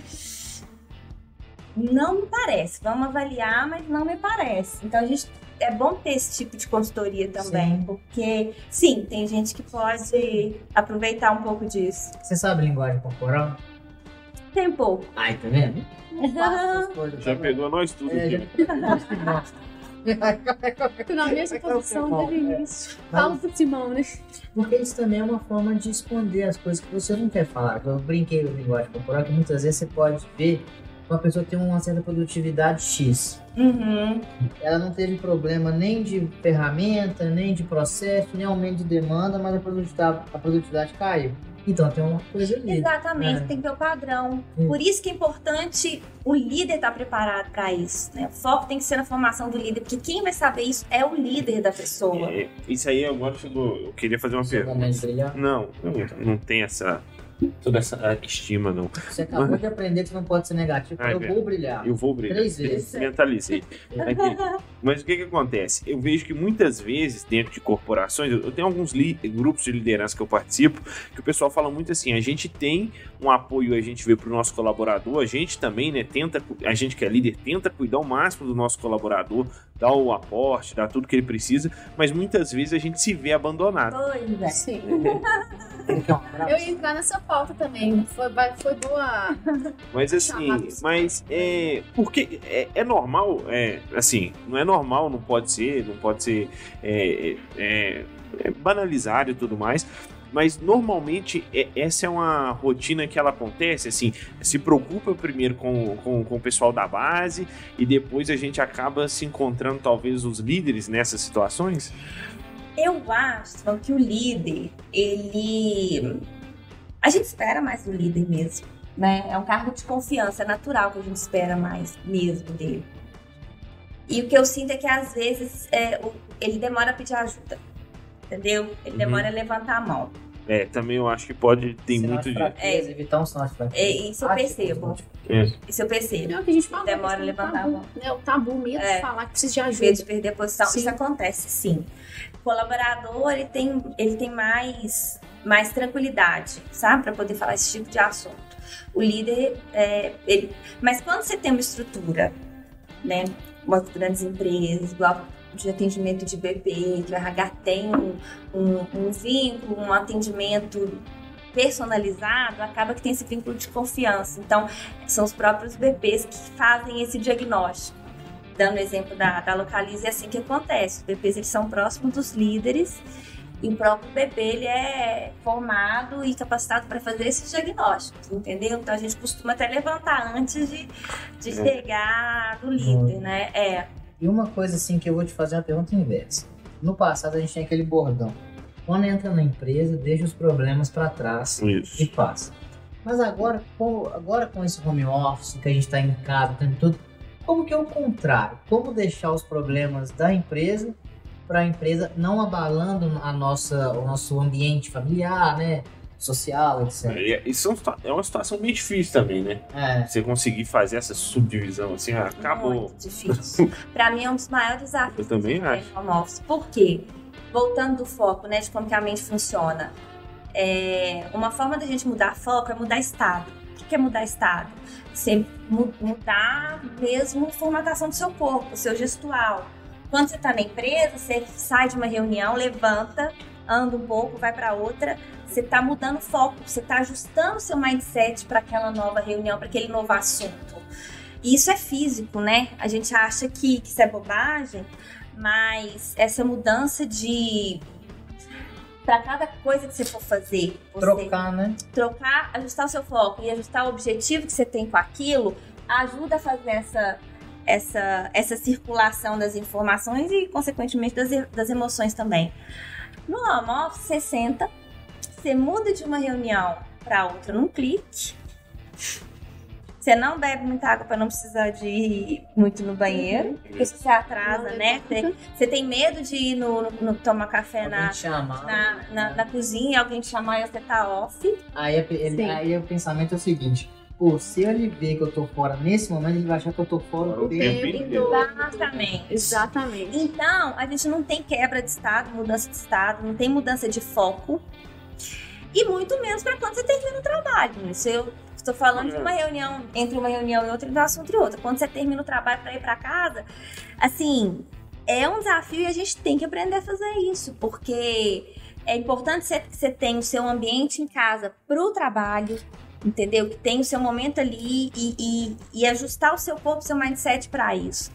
S3: não me parece, vamos avaliar, mas não me parece. Então a gente é bom ter esse tipo de consultoria também, sim. porque sim, tem gente que pode aproveitar um pouco disso.
S1: Você sabe linguagem corporal?
S3: Tem pouco.
S1: Ai, tá vendo?
S2: Já pegou nós tudo. É, já...
S4: Na mesma posição desde o início. Fala pro Simão, né?
S1: Porque isso também é uma forma de esconder as coisas que você não quer falar. Eu brinquei com linguagem corporal, que muitas vezes você pode ver uma pessoa tem uma certa produtividade X.
S3: Uhum.
S1: Ela não teve problema nem de ferramenta, nem de processo, nem aumento de demanda, mas a produtividade, a produtividade caiu. Então tem uma coisa ali.
S3: Exatamente, é. tem que ter o padrão. Hum. Por isso que é importante o líder estar tá preparado para isso. Né? O foco tem que ser na formação do líder, porque quem vai saber isso é o líder da pessoa. É,
S2: isso aí agora chegou. Eu queria fazer uma pergunta. Não, não, não tem essa toda essa estima, não.
S1: Você acabou de aprender que não pode ser negativo. eu vou brilhar.
S2: Eu vou brilhar.
S1: Três vezes.
S2: Mentalizei. Mas o que que acontece? Eu vejo que muitas vezes, dentro de corporações, eu tenho alguns grupos de liderança que eu participo, que o pessoal fala muito assim, a gente tem um apoio, a gente vê para o nosso colaborador, a gente também, né, tenta, a gente que é líder, tenta cuidar o máximo do nosso colaborador, dar o aporte, dar tudo que ele precisa, mas muitas vezes a gente se vê abandonado.
S3: Pois (laughs) é.
S4: Sim. eu ia entrar nessa pauta também. Foi, foi boa. (laughs)
S2: Mas assim, mas é. Porque é, é normal, é, assim, não é normal, não pode ser, não pode ser é, é, é banalizado e tudo mais mas normalmente é, essa é uma rotina que ela acontece, assim, se preocupa primeiro com, com, com, o pessoal da base e depois a gente acaba se encontrando talvez os líderes nessas situações?
S3: Eu acho que o líder, ele. A gente espera mais do líder mesmo, né? É um cargo de confiança, é natural que a gente espera mais mesmo dele. E o que eu sinto é que às vezes é, ele demora a pedir ajuda, entendeu? Ele uhum. demora a levantar a mão.
S2: É, também eu acho que pode ter sinal muito de.
S3: É, evitar um sinal de É, isso eu percebo. Isso. isso eu percebo.
S4: É o que a gente fala.
S3: Demora a levantar a mão.
S4: É o tabu mesmo é. de falar que precisa de ajuda.
S3: Medo de perder a posição. Sim. Isso acontece, sim. O colaborador, ele tem, ele tem mais, mais tranquilidade, sabe? Para poder falar esse tipo de assunto. O líder, é, ele... Mas quando você tem uma estrutura, né? Umas grandes empresas, igual de atendimento de bebê, que o RH tem um, um, um vínculo, um atendimento personalizado, acaba que tem esse vínculo de confiança. Então, são os próprios bebês que fazem esse diagnóstico. Dando exemplo da, da Localize, é assim que acontece. Os bebês eles são próximos dos líderes e o próprio bebê ele é formado e capacitado para fazer esses diagnósticos, entendeu? Então a gente costuma até levantar antes de, de é. chegar do líder, né? É.
S1: E uma coisa assim que eu vou te fazer uma pergunta inversa. No passado a gente tinha aquele bordão. Quando entra na empresa, deixa os problemas para trás
S2: Isso.
S1: e passa. Mas agora com, agora com esse home office, que a gente está em casa, tem tudo, como que é o contrário? Como deixar os problemas da empresa para a empresa não abalando a nossa, o nosso ambiente familiar, né? social, etc.
S2: Isso é uma situação bem difícil também, né?
S1: É.
S2: Você conseguir fazer essa subdivisão assim, ah, acabou.
S3: Muito difícil. (laughs) Para mim é um dos maiores desafios.
S2: Eu também acho.
S3: Home office. Por quê? Voltando do foco, né, de como que a mente funciona. É, uma forma da gente mudar foco é mudar estado. O que é mudar estado? Você mudar mesmo a formatação do seu corpo, seu gestual. Quando você está na empresa, você sai de uma reunião, levanta, anda um pouco, vai para outra, você está mudando o foco, você está ajustando seu mindset para aquela nova reunião, para aquele novo assunto. E isso é físico, né? A gente acha que, que isso é bobagem, mas essa mudança de para cada coisa que você for fazer, você
S1: trocar, né?
S3: Trocar, ajustar o seu foco e ajustar o objetivo que você tem com aquilo, ajuda a fazer essa essa essa circulação das informações e consequentemente das, das emoções também. No home office, você senta, você muda de uma reunião para outra num clique. Você não bebe muita água para não precisar de ir muito no banheiro, porque se você atrasa, né? Você, você tem medo de ir no, no- no tomar café na,
S1: te chamar.
S3: na, na, na cozinha e alguém te chamar e você tá off.
S1: Aí, é- ele-
S4: Sim.
S1: aí o pensamento é o seguinte: pô, se ele ver que eu tô fora nesse momento, ele vai achar que eu tô fora
S2: O
S1: tempo.
S2: inteiro.
S3: Exatamente.
S4: Exatamente.
S3: Então, a gente não tem quebra de estado, mudança de estado, não tem mudança de foco. E muito menos para quando você termina o trabalho. Isso eu estou falando de uma reunião, entre uma reunião e outra, de um assunto e outro. Quando você termina o trabalho para ir para casa, assim, é um desafio e a gente tem que aprender a fazer isso, porque é importante você- que você tenha o seu ambiente em casa para o trabalho, entendeu? Que tenha o seu momento ali e, e- e ajustar o seu corpo, seu mindset para isso.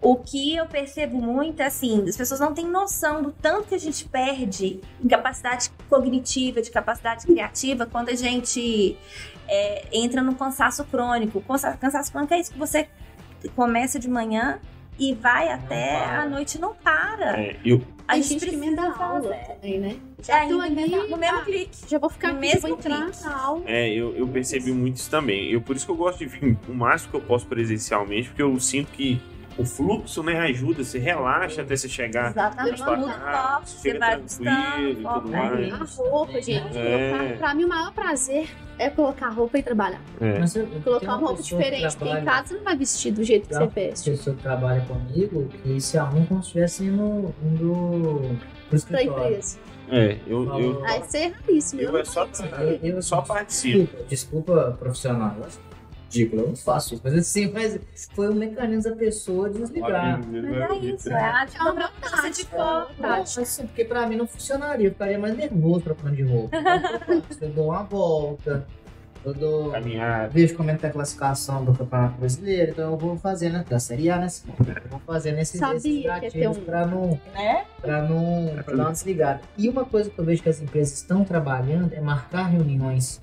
S3: O que eu percebo muito é assim, as pessoas não têm noção do tanto que a gente perde em capacidade cognitiva, de capacidade criativa, quando a gente é, entra no cansaço crônico. O cansa- cansaço crônico é isso que você começa de manhã e vai até a noite e não para.
S2: É, eu,
S3: A gente
S4: gente que
S3: precisa
S4: emenda a aula
S3: fazer.
S4: também, né?
S3: É,
S4: Já tô ali,
S3: no mesmo
S4: ah,
S3: clique.
S4: já vou ficar
S3: No
S4: aqui,
S3: mesmo
S4: vou entrar
S3: clique.
S4: na aula.
S2: é, eu, eu percebi muito isso também. Eu, por isso que eu gosto de vir o máximo que eu posso presencialmente, porque eu sinto que o fluxo né, ajuda, você relaxa até você chegar.
S3: Exatamente.
S2: sua
S3: Muda o
S2: casa,
S3: você vai
S2: tranquilo e tudo mais.
S4: A roupa, gente.
S2: É.
S4: Pra mim, o maior prazer é colocar a roupa e trabalhar.
S2: É.
S1: Mas eu- eu
S4: Colocar uma roupa diferente, porque em casa você não vai vestir do jeito que você veste.
S1: pessoa que trabalha comigo que se arruma como se estivesse indo, indo pro
S4: Pra
S1: escritório.
S4: empresa.
S2: É, eu, eu,
S4: Aí você é raríssimo.
S2: eu é só,
S1: Eu, eu
S2: só participo.
S1: Desculpa, desculpa profissional. Ridículo, eu não faço isso. Mas assim, mas foi um mecanismo da pessoa desligar.
S3: Mas é isso, é a
S4: É uma
S3: de foco.
S1: Mas, assim, porque pra mim não funcionaria, eu ficaria mais nervoso trocando de roupa. Então, o eu dou uma volta, eu dou.
S2: Caminhar.
S1: Vejo como é que tá a classificação do Campeonato Brasileiro, então eu vou fazendo da Série A, né? Eu vou fazendo esses,
S4: Sabia
S1: esses
S4: que ia ter
S1: gatilhos
S4: um-
S1: pra não,
S3: Né?
S1: pra não pra dar uma desligada. E uma coisa que eu vejo que as empresas estão trabalhando é marcar reuniões.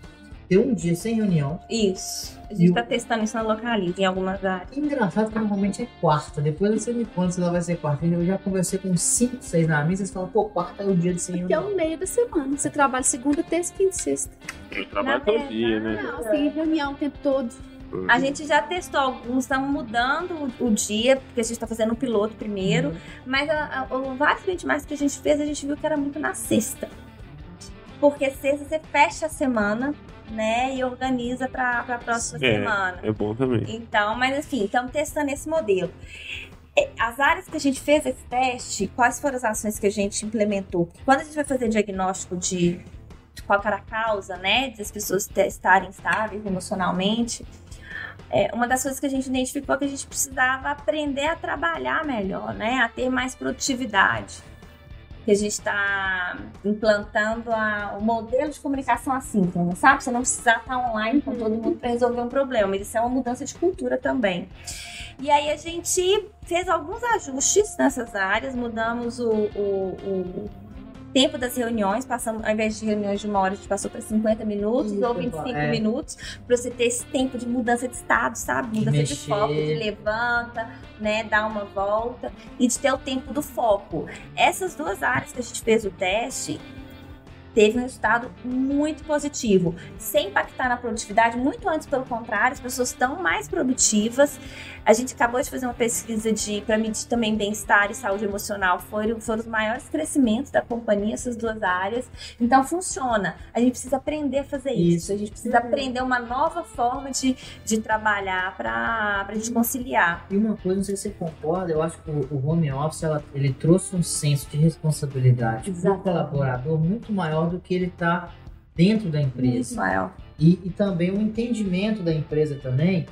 S1: Ter um dia sem reunião.
S3: Isso. A gente
S1: o-
S3: tá testando isso na Localiza, em algumas áreas.
S1: Engraçado que normalmente é quarta. Depois você me conta se ela vai ser quarta. Eu já conversei com cinco, seis na mesa, eles falam, pô, quarta é o dia de sem
S4: Que é
S1: reunião.
S4: o meio da semana. Você trabalha segunda, terça, quinta e sexta.
S2: Eu trabalho todo dia, né?
S4: Não, tem reunião o tempo todo.
S3: A gente já testou alguns, estamos mudando o, o dia, porque a gente está fazendo o piloto primeiro. Mas a, a, o vários benchmarks que a gente fez, a gente viu que era muito na sexta. Porque sexta você fecha a semana, né? E organiza para a próxima
S2: É.
S3: semana.
S2: É bom também.
S3: Então, mas assim, estamos testando esse modelo. É, As áreas que a gente fez esse teste, quais foram as ações que a gente implementou? Quando a gente vai fazer diagnóstico de, de qual era a causa, né, de as pessoas estarem estáveis emocionalmente, é, uma das coisas que a gente identificou é que a gente precisava aprender a trabalhar melhor, né, a ter mais produtividade. Que a gente está implantando a- o modelo de comunicação assíncrona, sabe? Você não precisa estar online com todo mundo para resolver um problema. Isso é uma mudança de cultura também. E aí a gente fez alguns ajustes nessas áreas, mudamos o, o- o tempo das reuniões, passamos, ao invés de reuniões de uma hora, a gente passou para 50 minutos
S1: Isso,
S3: ou 25
S1: é.
S3: minutos, para você ter esse tempo de mudança de estado, sabe? Mudança de
S1: mexer.
S3: foco, de levanta, né, dá uma volta e de ter o tempo do foco. Essas duas áreas que a gente fez o teste teve um resultado muito positivo, sem impactar na produtividade, muito antes pelo contrário, as pessoas estão mais produtivas. A gente acabou de fazer uma pesquisa de para medir também bem-estar e saúde emocional, foram, foram os maiores crescimentos da companhia essas duas áreas. Então funciona. A gente precisa aprender a fazer isso.
S1: Isso.
S3: A gente precisa aprender uma nova forma de, de trabalhar para a gente conciliar.
S1: E uma coisa, não sei se você concorda, eu acho que o, o home office ela- ele trouxe um senso de responsabilidade para o
S3: Exatamente.
S1: colaborador muito maior do que ele está dentro da empresa.
S3: Ismael.
S1: E, e também um entendimento da empresa também,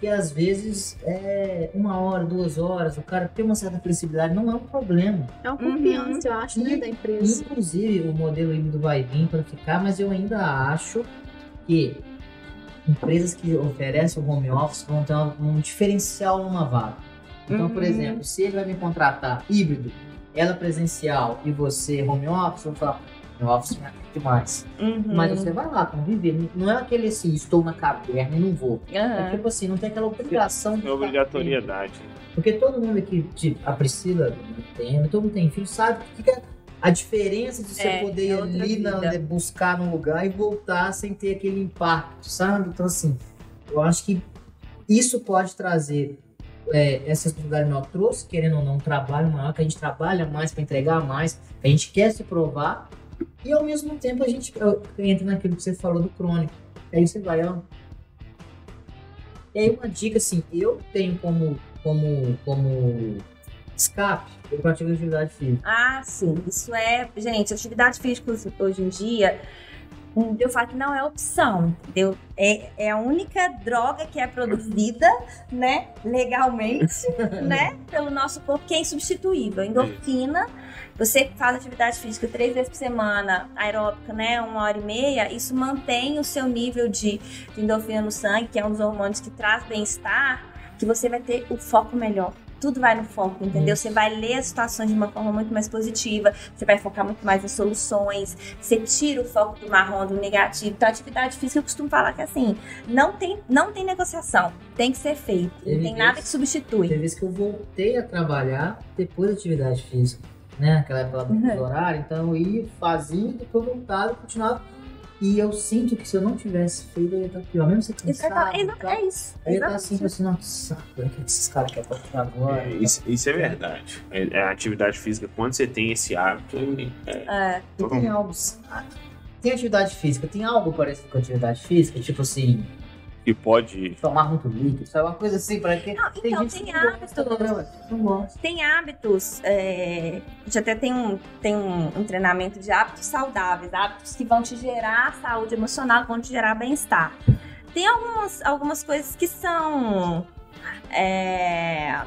S1: que às vezes é uma hora, duas horas, o cara tem uma certa flexibilidade, não é um problema.
S4: É uma
S3: Uhum.
S4: confiança, eu acho, né, da empresa.
S1: Inclusive, o modelo híbrido vai vir para ficar, mas eu ainda acho que empresas que oferecem o home office vão ter um, um diferencial numa vaga. Então, por
S3: Uhum.
S1: exemplo, se ele vai me contratar híbrido, ela presencial e você home office, eu vou falar, home office é demais.
S3: Uhum.
S1: Mas você vai lá conviver. Não é aquele assim, estou na caverna e não vou. É
S3: Aham.
S1: tipo assim, não tem aquela obrigação de
S2: É obrigatoriedade.
S1: dentro. Porque todo mundo aqui, tipo, a Priscila tem, todo mundo tem filho, sabe o que é a diferença de você
S3: É,
S1: poder ir
S3: é outra
S1: ali na,
S3: vida.
S1: buscar num lugar e voltar sem ter aquele impacto, sabe? Então, assim, eu acho que Isso pode trazer é, essa responsabilidade maior trouxe, querendo ou não, um trabalho maior, que a gente trabalha mais para entregar mais, a gente quer se provar, e ao mesmo tempo a gente entra naquilo que você falou do crônico. Aí você vai, ó. E aí uma dica assim, eu tenho como, como, como escape, eu pratico atividade física.
S3: Ah, sim. Isso é. Gente, atividade física hoje em dia. Eu falo que não é opção, entendeu? É, é a única droga que é produzida, né, legalmente, (laughs) né, pelo nosso corpo, que é insubstituível. Endorfina, você faz atividade física três vezes por semana, aeróbica, né, uma hora e meia, isso mantém o seu nível de, de endorfina no sangue, que é um dos hormônios que traz bem-estar, que você vai ter o foco melhor. Tudo vai no foco, entendeu? Você vai ler as situações de uma forma muito mais positiva, você vai focar muito mais em soluções, você tira o foco do marrom, do negativo. Então, atividade física eu costumo falar que assim, não tem, não tem negociação, tem que ser feito. Não
S1: Teve
S3: tem nada
S1: vezes-
S3: que substitui.
S1: Teve vez que eu voltei a trabalhar depois da atividade física, né? Aquela época lá do
S3: Uhum.
S1: horário, então eu ia, fazia, depois voltava, continuava. E eu sinto que se eu não tivesse feito, eu ia estar pior. Mesmo você cansado,
S3: Exatamente,
S1: e tal,
S3: é isso.
S1: eu ia estar assim,
S3: exatamente.
S1: assim, nossa, o que esses caras querem pra agora?
S2: É, isso, isso é verdade. É, é a atividade física, quando você tem esse hábito, é,
S3: É.
S2: Todo
S1: tem algo. Tem atividade física, tem algo parecido com atividade física, tipo assim,
S2: que pode.
S1: tomar muito líquido, sabe? Uma coisa assim, pra quem.
S3: Não, então, tem
S1: que não gosta,
S3: hábitos. Tem hábitos, é, a gente até tem, um, tem um, um treinamento de hábitos saudáveis, hábitos que vão te gerar saúde emocional, vão te gerar bem-estar. Tem algumas, algumas coisas que são é,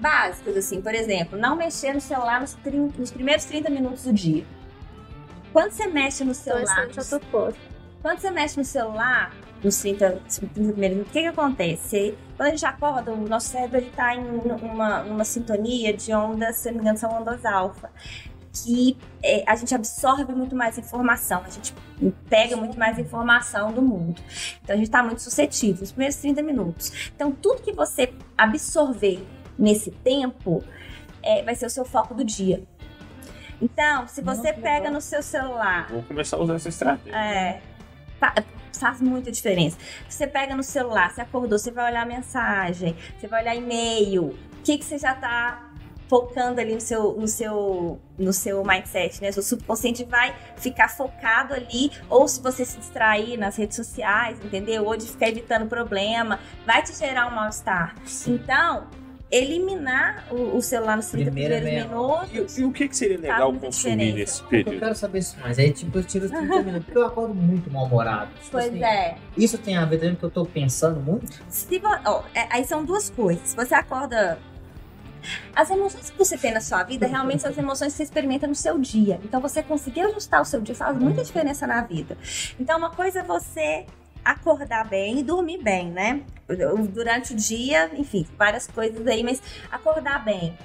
S3: básicas, assim, por exemplo, não mexer no celular nos, 30 nos primeiros 30 minutos do dia. Quando você mexe no
S4: Então,
S3: celular,
S4: tô fora.
S3: quando você mexe no celular, nos 30, 30 primeiros minutos, o que que acontece? Quando a gente acorda, o nosso cérebro ele tá em uma, numa sintonia de ondas, se não me engano, são ondas alfa. Que é, a gente absorve muito mais informação, a gente pega muito mais informação do mundo. Então a gente está muito suscetível, nos primeiros 30 minutos. Então tudo que você absorver nesse tempo é, vai ser o seu foco do dia. Então, se você pega no seu celular
S2: Vou começar a usar essa estratégia.
S3: é, fa- faz muita diferença. Você pega no celular, você acordou, você vai olhar mensagem, você vai olhar e-mail. O que, que você já tá focando ali no seu, no seu, no seu mindset, né? Seu subconsciente vai ficar focado ali, ou se você se distrair nas redes sociais, entendeu? Ou de ficar evitando problema, vai te gerar um mal-estar. Então, eliminar o, o celular nos 30
S1: Primeira
S3: primeiros
S1: meia
S3: minutos.
S2: E, e o que, que seria legal
S3: muita
S2: consumir
S3: diferença.
S2: nesse
S1: Eu
S2: período?
S1: quero saber isso mais. Aí, tipo, eu tiro os (laughs) 30 minutos, porque eu acordo muito mal-humorado. Tipo
S3: Pois
S1: assim,
S3: é.
S1: Isso tem a ver também com o que eu tô pensando muito?
S3: Se vo- ó, é- aí são duas coisas. Se você acorda. As emoções que você tem na sua vida realmente são as emoções que você experimenta no seu dia. Então, você conseguir ajustar o seu dia faz muita diferença na vida. Então, uma coisa é você acordar bem e dormir bem, né? Durante o dia, enfim, várias coisas aí, mas acordar bem.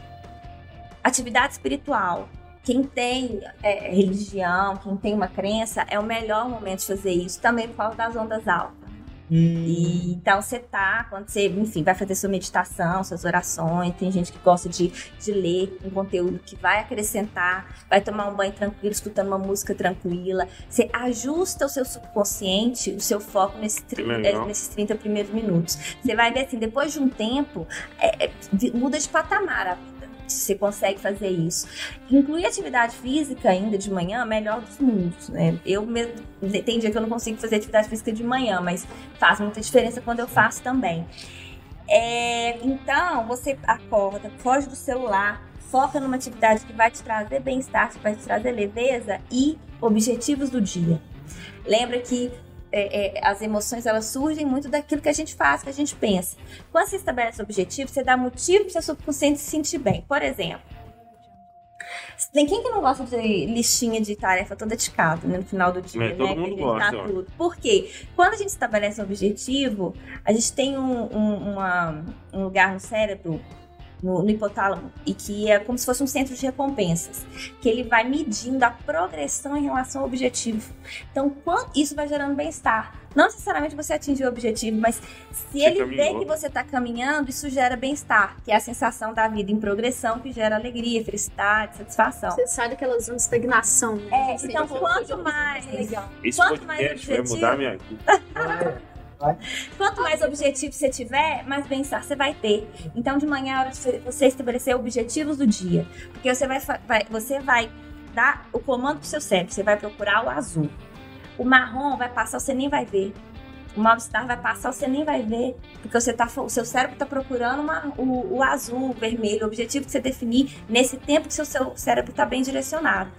S3: Atividade espiritual. Quem tem é, religião, quem tem uma crença, é o melhor momento de fazer isso, também por causa das ondas altas. E, então você tá, quando você, enfim, vai fazer sua meditação, suas orações, tem gente que gosta de, de ler um conteúdo que vai acrescentar, vai tomar um banho tranquilo, escutando uma música tranquila. Você ajusta o seu subconsciente, o seu foco nesse eh, nesses 30 primeiros minutos. Você vai ver assim, depois de um tempo, é, é, muda de patamar você consegue fazer isso. Incluir atividade física ainda de manhã, melhor dos mundos, né? Eu mesmo, tem dia que eu não consigo fazer atividade física de manhã, mas faz muita diferença quando eu faço também. É, então, você acorda, foge do celular, foca numa atividade que vai te trazer bem-estar, que vai te trazer leveza e objetivos do dia. Lembra que é, é, as emoções elas surgem muito daquilo que a gente faz, que a gente pensa. Quando você estabelece objetivos, você dá motivo para o seu subconsciente se sentir bem. Por exemplo, tem quem que não gosta de listinha de tarefa toda ticada né, no final do dia,
S2: É, todo
S3: né?
S2: mundo
S3: a gente
S2: gosta, ó.
S3: tudo. Por quê? Quando a gente estabelece um objetivo, a gente tem um, um- uma- um lugar no cérebro, no, no hipotálamo, e que é como se fosse um centro de recompensas, que ele vai medindo a progressão em relação ao objetivo. Então, quando, isso vai gerando bem-estar. Não necessariamente você atingir o objetivo, mas se
S2: Você
S3: ele vê
S2: caminhou.
S3: que você está caminhando, isso gera bem-estar, que é a sensação da vida em progressão, que gera alegria, felicidade, satisfação.
S4: Você sai daquela zona de estagnação. Né?
S3: É, então, quanto
S4: que-
S3: mais-
S4: Legal.
S2: Esse
S3: Quanto mais
S2: podcast vai
S3: objetivo-
S2: mudar minha (laughs) vida.
S3: Quanto mais objetivo você tiver, mais bem-estar você vai ter. Então, de manhã é hora de você estabelecer objetivos do dia. Porque você vai, vai- você vai dar o comando pro seu cérebro. Você vai procurar o azul. O marrom vai passar, você nem vai ver. O mal-estar vai passar, você nem vai ver. Porque você tá, o seu cérebro está procurando uma- o, o azul, o vermelho, o objetivo que você definir nesse tempo que seu, seu cérebro está bem direcionado.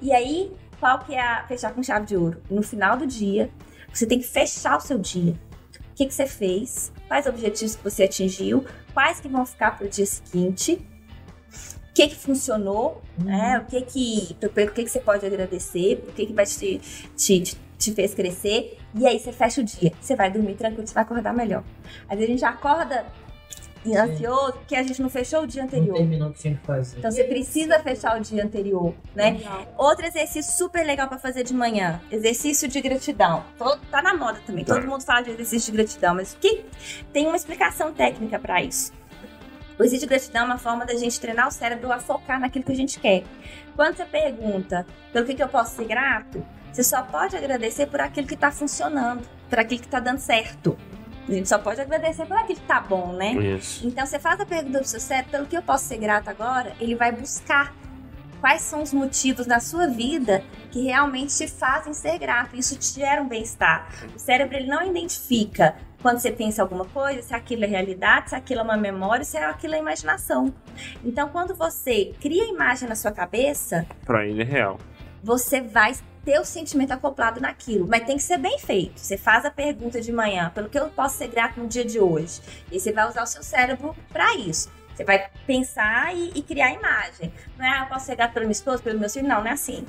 S3: E aí, qual que é a fechar com chave de ouro? No final do dia, você tem que fechar o seu dia. O que, que você fez? Quais objetivos que você atingiu? Quais que vão ficar para o dia seguinte? O que, que funcionou? né? O que que, pelo que, que você pode agradecer? O que, que vai te, te, te, te fez crescer? E aí você fecha o dia. Você vai dormir tranquilo, você vai acordar melhor. Às vezes a gente acorda ansioso porque a gente não fechou o dia
S1: Não
S3: anterior.
S1: terminou o que tinha que fazer.
S3: Então você precisa fechar o dia anterior, né?
S4: Legal.
S3: Outro exercício super legal pra fazer de manhã, exercício de gratidão. Todo, tá na moda também,
S2: Tá.
S3: todo mundo fala de exercício de gratidão, mas que tem uma explicação técnica pra isso. O exercício de gratidão é uma forma da gente treinar o cérebro a focar naquilo que a gente quer. Quando você pergunta pelo que, que eu posso ser grato, você só pode agradecer por aquilo que tá funcionando, por aquilo que tá dando certo. A gente só pode agradecer por aquilo que tá bom, né?
S2: Isso.
S3: Então você faz a pergunta pro seu cérebro, pelo que eu posso ser grato agora, ele vai buscar quais são os motivos na sua vida que realmente te fazem ser grato. Isso te gera um bem-estar. O cérebro ele não identifica quando você pensa alguma coisa, se aquilo é realidade, se aquilo é uma memória, se aquilo é imaginação. Então quando você cria a imagem na sua cabeça,
S2: Pra ele é real.
S3: você vai ter o sentimento acoplado naquilo. Mas tem que ser bem feito. Você faz a pergunta de manhã, pelo que eu posso ser grato no dia de hoje. E você vai usar o seu cérebro para isso. Você vai pensar e, e criar a imagem. Não é, ah, eu posso ser grato pelo meu esposo, pelo meu filho? Não, não é assim.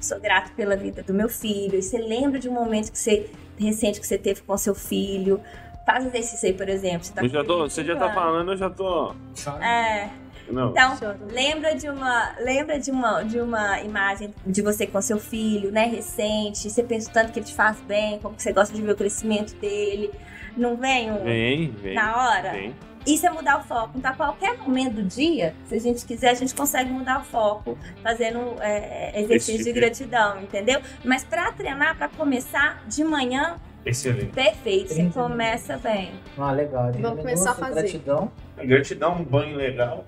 S3: Sou grato pela vida do meu filho. E você lembra de um momento que você recente que você teve com seu filho. Faz exercício aí, por exemplo. Você, tá
S2: Eu já tô, você já tá
S3: 25 anos.
S2: falando, eu já tô.
S3: É.
S2: Não.
S3: Então,
S4: Chora.
S3: Lembra de uma, lembra de uma, de uma imagem de você com seu filho, né, recente. Você pensa tanto que ele te faz bem, como que você gosta de ver o crescimento dele. Não vem um,
S2: Vem, vem.
S3: na hora?
S2: Vem.
S3: Isso é mudar o foco. Então, a qualquer momento do dia, se a gente quiser, a gente consegue mudar o foco fazendo é, exercício
S2: Esse
S3: de gratidão, entendeu? Mas para treinar, para começar de manhã,
S2: Excelente.
S3: perfeito. Você
S1: 30
S3: começa bem.
S1: Ah, legal.
S4: Vamos começar a fazer.
S1: Gratidão.
S2: Gratidão, um banho legal.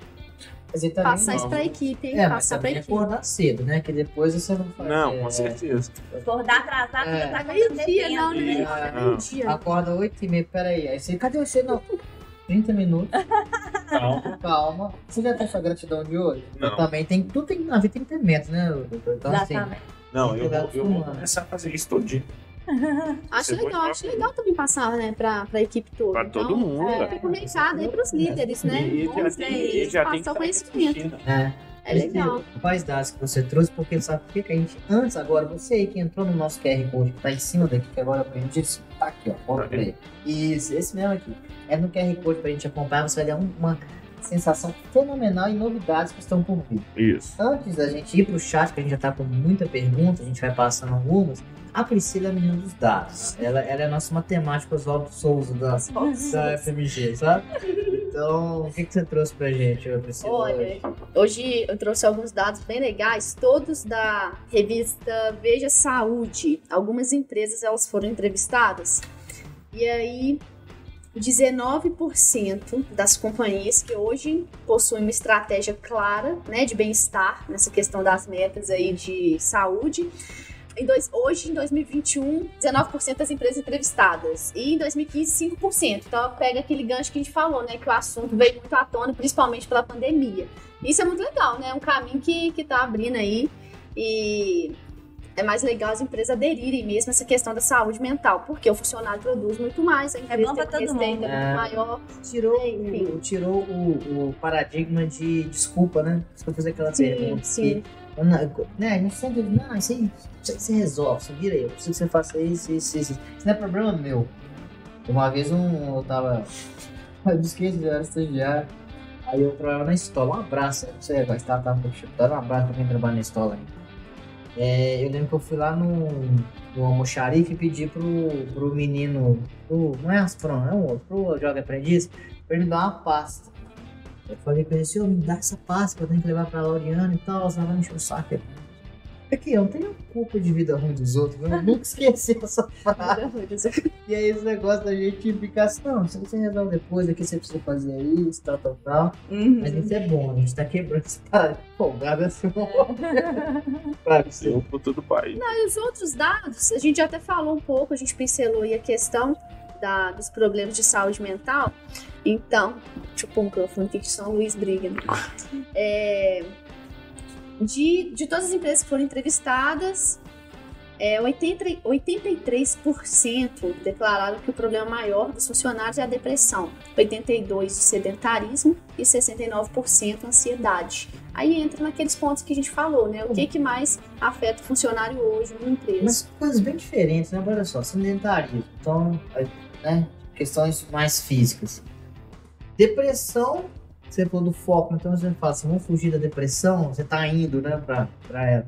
S1: Mas ele também
S4: Passar isso pra equipe, hein?
S1: É, mas
S4: Passar pra
S1: também
S4: equipe.
S1: acordar cedo, né? Que depois você não faz.
S2: Não,
S1: é,
S2: com certeza.
S3: Acordar atrasado,
S1: É.
S3: tá
S4: Meio-dia, não, né?
S1: É,
S4: Meio-dia.
S1: Acorda 8 e meia, peraí. Aí você, cadê você? Não. 30 minutos,
S2: Calma. (laughs)
S1: calma. Você já tem sua gratidão de hoje?
S2: Não.
S1: Eu também tem. Tudo tem na vida tem que ter metas, né? Então, assim,
S3: Exatamente.
S2: Não, eu vou, eu vou começar a fazer isso todo dia. (laughs)
S4: Acho legal, acho legal também passar, né, pra, pra equipe toda.
S2: Pra todo mundo,
S4: É,
S2: né?
S4: fica um recado aí pros líderes, né?
S2: E
S4: Bom
S2: já
S4: pra
S2: tem,
S4: eles
S2: e já tem que
S4: passar o
S2: estar
S4: conhecimento.
S2: repetindo.
S1: é.
S4: É legal.
S1: Quais dados que você trouxe, porque sabe por que que a gente. Antes, agora, você aí que entrou no nosso QR Code, que tá em cima daqui, que agora a gente tá aqui, ó. Bota pra ele. Isso, esse mesmo aqui. É no QR Code pra gente acompanhar, você vai dar um- uma sensação fenomenal e novidades que estão por vir.
S2: Isso.
S1: Antes da gente ir pro chat, que a gente já tá com muita pergunta, a gente vai passando algumas. A Priscila é a menina dos dados. Ela, ela é a nossa matemática Oswaldo Souza da, da FMG, sabe? Então, o que, que você trouxe pra gente, Priscila?
S4: Olha, hoje eu trouxe alguns dados bem legais, todos da revista Veja Saúde. Algumas empresas elas foram entrevistadas e aí 19% das companhias que hoje possuem uma estratégia clara, né, de bem-estar nessa questão das metas aí de saúde. Em dois- hoje, em 2021, 19% das empresas entrevistadas. E em 2015, 5%. Então, pega aquele gancho que a gente falou, né? Que o assunto veio muito à tona, principalmente pela pandemia. Isso é muito legal, né? É um caminho que, que tá abrindo aí. E é mais legal as empresas aderirem mesmo a essa questão da saúde mental. Porque o funcionário produz muito mais, a empresa
S3: bom pra
S4: tem
S3: todo
S1: mundo.
S4: muito
S1: É.
S4: maior.
S1: tirou,
S4: Enfim.
S1: o, tirou o, o paradigma de desculpa, né? Se eu fazer aquela
S4: Sim,
S1: pergunta.
S4: sim.
S1: que- não- né, sempre diz, não, isso aí você resolve, você vira eu preciso que você faça isso, isso, isso. Isso não é problema meu. Uma vez um, eu tava. (laughs) Eu me esqueço, eu era estagiário. Aí eu trabalhava na escola. Um abraço, não sei, vai estar, tá, dando um abraço pra quem trabalha na escola aí. É, eu lembro que eu fui lá no, no almoxarife e pedi pro, pro menino, pro, não é Astron, é um outro, pro Jovem Aprendiz, pra ele me dar uma pasta. Eu falei com ele, senhor, me dá essa pasta que eu tenho que levar pra Laureana e tal, ela vai me encher o saco. Aqui, eu não tenho culpa de vida ruim dos outros, né? eu (laughs) nunca esqueci essa frase. E aí esse negócio da gente ficar assim, não, se você resolve depois, aqui você precisa fazer isso, tal, tal, tal.
S3: Uhum.
S1: Mas isso é bom, a gente tá quebrando esse cara folgado assim, pra (laughs) você.
S2: Eu por todo o país.
S4: E os outros dados, a gente já até falou um pouco, a gente pincelou aí a questão da- dos problemas de saúde mental. Então, deixa eu pôr o microfone aqui que São Luís briga. né? É, de, de todas as empresas que foram entrevistadas, é, 80, 83% declararam que o problema maior dos funcionários é a depressão, 82% o sedentarismo e 69% a ansiedade. Aí entra naqueles pontos que a gente falou, né? O que, que mais afeta o funcionário hoje numa empresa?
S1: Mas coisas bem diferentes, né? Olha só, sedentarismo. Então, né? Questões mais físicas. Depressão, você falou do foco, então você fala assim, vamos fugir da depressão, você tá indo, né, pra, pra ela.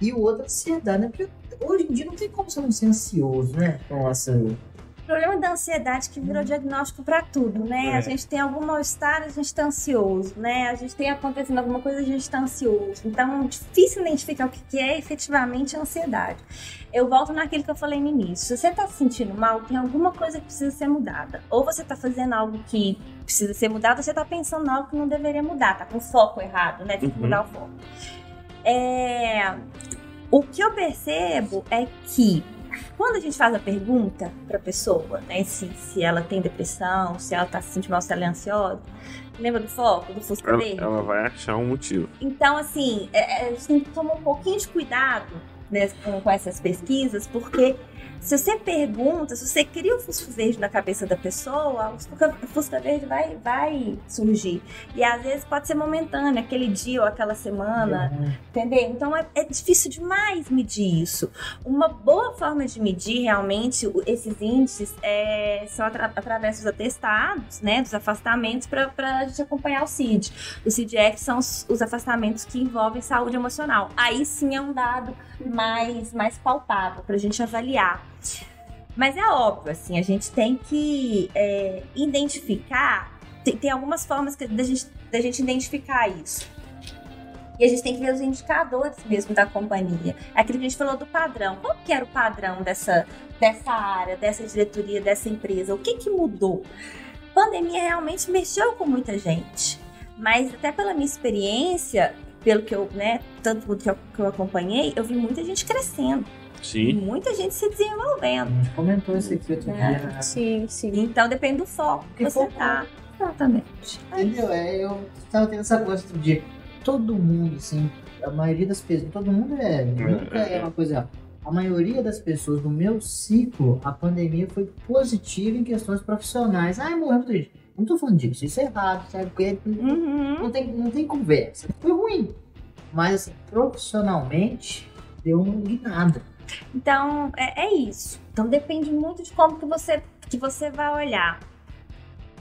S1: E o outro, ansiedade, né? Porque hoje em dia não tem como você não ser ansioso, né? Com essa...
S3: Problema da ansiedade que virou diagnóstico pra tudo, né?
S2: É.
S3: A gente tem algum mal-estar, a gente tá ansioso, né? A gente tem acontecendo alguma coisa, a gente tá ansioso. Então, difícil identificar o que é efetivamente a ansiedade. Eu volto naquilo que eu falei no início. Se você tá se sentindo mal, tem alguma coisa que precisa ser mudada. Ou você tá fazendo algo que precisa ser mudado, ou você tá pensando em algo que não deveria mudar, tá com o foco errado, né? Tem que
S2: Uhum.
S3: mudar o foco. É... O que eu percebo é que quando a gente faz a pergunta para a pessoa, né, se, se ela tem depressão, se ela tá se sentindo mal, se ela é ansiosa, lembra do foco, do Fusca
S2: Ela, ela vai achar um motivo.
S3: Então, assim, é, é, a gente tem que tomar um pouquinho de cuidado né, com, com essas pesquisas, porque se você pergunta, se você cria o Fusca Verde na cabeça da pessoa, o Fusca, o Fusca Verde vai, vai surgir. E às vezes pode ser momentâneo, aquele dia ou aquela semana, Entendeu? Então é, é difícil demais medir isso. Uma boa forma de medir realmente esses índices é, são atra- através dos atestados, né? Dos afastamentos para a gente acompanhar o CID. O CID-F são os, os afastamentos que envolvem saúde emocional. Aí sim é um dado mais, mais palpável para a gente avaliar. Mas é óbvio, assim, a gente tem que é, identificar. Tem, tem algumas formas que, da, gente, da gente identificar isso. E a gente tem que ver os indicadores mesmo da companhia. Aquilo que a gente falou do padrão. Qual que era o padrão dessa, dessa área, dessa diretoria, dessa empresa? O que, que mudou? A pandemia realmente mexeu com muita gente. Mas até pela minha experiência, pelo que eu, né, tanto que eu, que eu acompanhei, eu vi muita gente crescendo.
S2: Sim.
S3: Muita gente se
S1: A
S3: desenvolvendo.
S1: gente comentou isso aqui outro
S3: É.
S1: dia, né?
S4: Sim, sim.
S3: Então depende do foco que você
S1: foco,
S3: tá. Exatamente.
S1: Entendeu? É, eu tava tendo essa coisa outro dia. Todo mundo, assim, a maioria das pessoas, todo mundo é, nunca é uma coisa. A maioria das pessoas do meu ciclo, a pandemia foi positiva em questões profissionais. Ai, morreu muita gente. Não tô falando disso, isso é errado, sabe? Porque
S3: Uhum.
S1: não tem, não tem conversa. Foi ruim. Mas, assim, profissionalmente, deu uma guinada.
S3: Então, é, é isso. Então depende muito de como que você, que você vai olhar.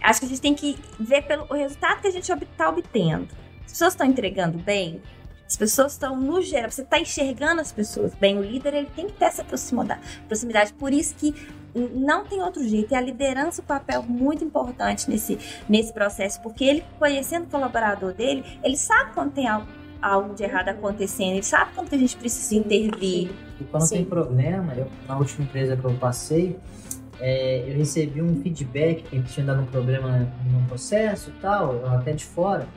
S3: Acho que a gente tem que ver pelo o resultado que a gente está obtendo. As pessoas estão entregando bem, as pessoas estão, no geral, você está enxergando as pessoas bem. O líder ele tem que ter essa proximidade. Por isso que não tem outro jeito. E a liderança, um papel muito importante nesse, nesse processo, porque ele, conhecendo o colaborador dele, ele sabe quando tem algo, algo de errado acontecendo, ele sabe quando que a gente precisa intervir.
S1: E quando
S4: Sim.
S1: tem problema, eu, na última empresa que eu passei, é, eu recebi um feedback que tinha dado um problema no processo e tal, até de fora.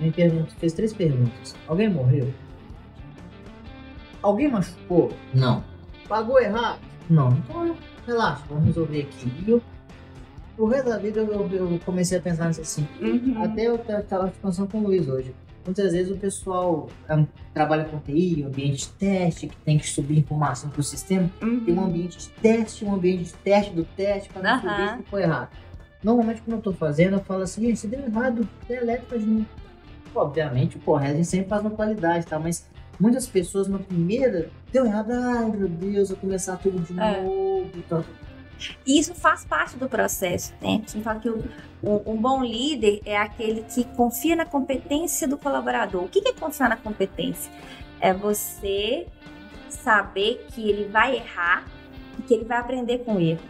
S1: Me perguntou, fez três perguntas. Alguém morreu? Alguém machucou? Não. Pagou errado? Não. Então, relaxa, vamos resolver aqui. E eu, o resto da vida eu, eu comecei a pensar nisso assim. Até eu estava discussão com o Luiz hoje. Muitas vezes o pessoal é, trabalha com TI, ambiente de teste, que tem que subir informação para o sistema. Tem um ambiente de teste, um ambiente de teste do teste para não subir se for errado. Normalmente, quando eu estou fazendo, eu falo assim: "Gente, se deu errado, deleta de novo. Obviamente, o a gente sempre faz na qualidade, tá? Mas muitas pessoas na primeira deu errado, ai meu Deus, eu vou começar tudo de
S3: É.
S1: novo. Então,
S3: E isso faz parte do processo, né? A gente fala que o- um, um bom líder é aquele que confia na competência do colaborador. O que é confiar na competência? É você saber que ele vai errar e que ele vai aprender com o erro.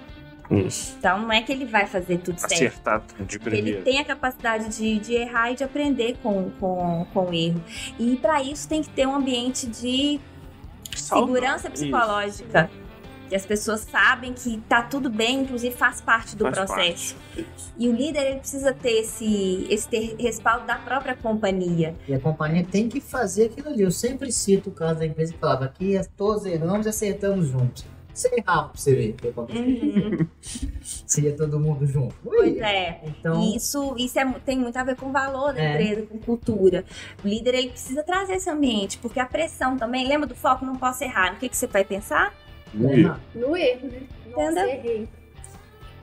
S2: Isso.
S3: Então não é que ele vai fazer tudo certo.
S2: Acertar de
S3: Ele
S2: primeiro.
S3: tem a capacidade de, de errar e de aprender com, com, com o erro. E para isso tem que ter um ambiente de segurança psicológica. Que as pessoas sabem que tá tudo bem, inclusive faz parte do
S2: Faz
S3: processo. E o líder ele precisa ter esse, esse ter respaldo da própria companhia.
S1: E a companhia tem que fazer aquilo ali. Eu sempre cito o caso da empresa que falava aqui, todos erramos e acertamos juntos. Você errava pra você ver que.
S3: Uhum. (laughs)
S1: Seria todo mundo junto.
S3: pois é.
S1: Então,
S3: E Isso, isso é tem muito a ver com o valor da
S1: É.
S3: empresa, com cultura. O líder ele precisa trazer esse ambiente, porque a pressão também, lembra do foco, não posso errar. No que, que você vai pensar?
S4: No erro, né? Nossa,
S3: Entendeu?
S4: errei.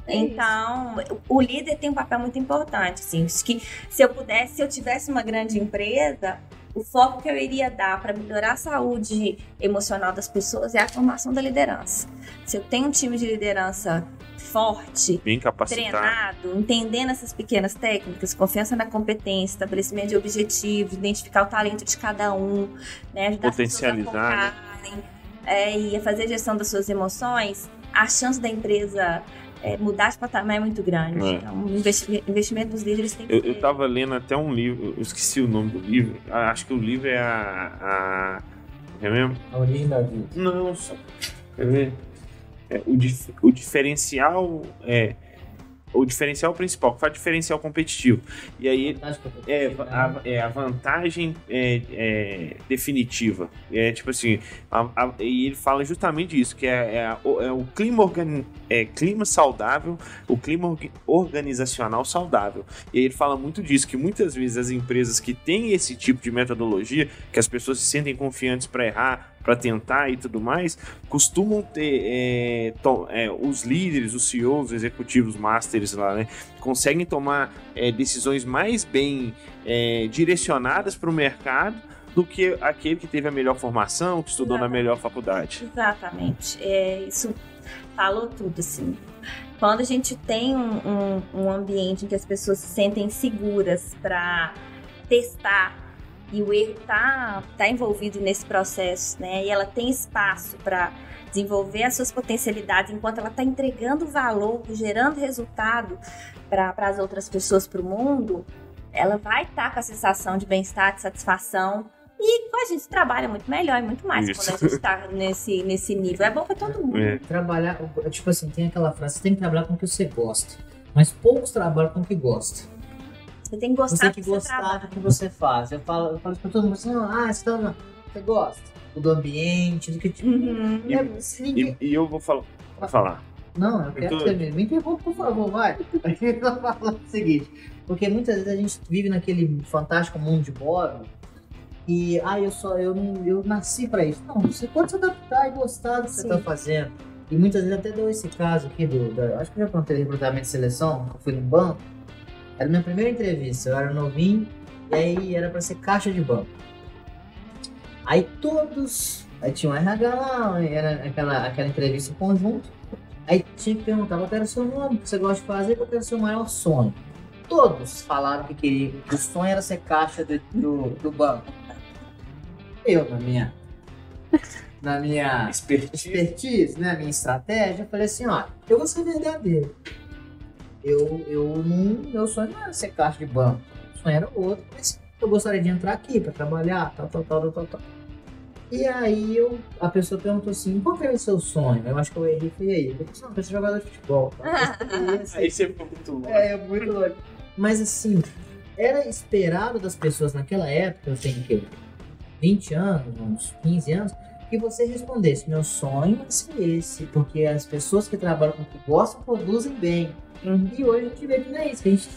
S4: É.
S3: Então, o líder tem um papel muito importante, assim, que se eu pudesse, se eu tivesse uma grande empresa, o foco que eu iria dar para melhorar a saúde emocional das pessoas é a formação da liderança. Se eu tenho um time de liderança forte,
S2: Bem capacitado.
S3: treinado, entendendo essas pequenas técnicas, confiança na competência, estabelecimento de objetivos, identificar o talento de cada um, né, ajudar as pessoas a
S2: Potencializar, né?
S3: É, e a fazer gestão das suas emoções, a chance da empresa é, mudar de patamar é muito grande.
S2: É.
S3: Então, o investi- investimento dos líderes tem que
S2: Eu,
S3: ser...
S2: eu tava lendo até um livro, eu esqueci o nome do livro. Ah, Acho que o livro é a. a é mesmo?
S1: A origem da vida.
S2: Não, só. Quer ver? É, o, dif- o diferencial. É. O diferencial principal, que faz diferencial competitivo. E aí. É, a, é a vantagem é, é definitiva. É tipo assim, a- a- e ele fala justamente isso, que é, é o- é clima, organi- é, clima saudável, o clima orga- organizacional saudável. E aí ele fala muito disso, que muitas vezes as empresas que têm esse tipo de metodologia, que as pessoas se sentem confiantes para errar, para tentar e tudo mais, costumam ter é, to- é, os líderes, os CEOs, os executivos masters lá, né? Conseguem tomar é, decisões mais bem é, direcionadas para o mercado do que aquele que teve a melhor formação, que estudou na
S3: Exatamente.
S2: melhor faculdade.
S3: Exatamente. É, isso falou tudo, assim. Quando a gente tem um, um- um ambiente em que as pessoas se sentem seguras para testar e o erro tá, tá envolvido nesse processo, né? E ela tem espaço para desenvolver as suas potencialidades enquanto ela está entregando valor, gerando resultado para as outras pessoas, para o mundo, ela vai estar com a sensação de bem-estar, de satisfação. E a gente trabalha muito melhor e muito mais
S2: Isso.
S3: quando a gente está nesse, nesse nível. É bom para todo mundo.
S2: É.
S1: Trabalhar, tipo assim, tem aquela frase, você tem que trabalhar com o que você gosta. Mas poucos trabalham com o que gosta.
S3: Você tem que
S1: Você
S3: gostar
S1: tem
S3: do
S1: que
S3: que você
S1: gostar do que você faz. Eu falo, eu falo isso pra todo mundo assim, ah, você, tá, você gosta do ambiente, do que tipo.
S3: Uhum.
S1: Não é- ninguém-
S2: E, e eu vou falar. Vou falar.
S1: Não, eu quero
S2: tô-
S1: que você me interrompa, por favor, vai. Eu tô falando o seguinte, porque muitas vezes a gente vive naquele fantástico mundo de Bob e, ah, eu só, eu, não, eu nasci pra isso. Não, você pode se adaptar e gostar do que você
S3: Sim.
S1: tá fazendo. E muitas vezes até deu esse caso aqui do, da- acho que eu já contei recrutamento de seleção, que eu fui no banco, era minha primeira entrevista, eu era novinho, e aí era pra ser caixa de banco. Aí todos, aí tinha um RH lá, era aquela, aquela entrevista em conjunto, Aí tinha que perguntar qual era o seu nome, o que você gosta de fazer, qual era o seu maior sonho. Todos falaram que queriam, que o sonho era ser caixa do, do, do banco. Eu, na minha, na minha
S2: Expertise.
S1: expertise, né, minha estratégia, eu falei assim, ó, eu vou ser verdadeiro. Eu, eu não, meu sonho não era ser caixa de banco, o sonho era outro, mas eu gostaria de entrar aqui para trabalhar, tal, tal, tal, tal, tal. E aí eu, a pessoa perguntou assim, qual que era o seu sonho? Eu acho que eu errei, foi aí. Eu falei não, eu quero ser jogador de futebol. (laughs)
S2: Aí você ficou muito louco.
S1: é, muito louco. Mas assim, era esperado das pessoas naquela época, eu tenho que 20 anos, uns 15 anos, que você respondesse, meu sonho é esse, porque as pessoas que trabalham com o que gostam produzem bem.
S3: Uhum.
S1: E hoje a gente vê que não é isso, que a gente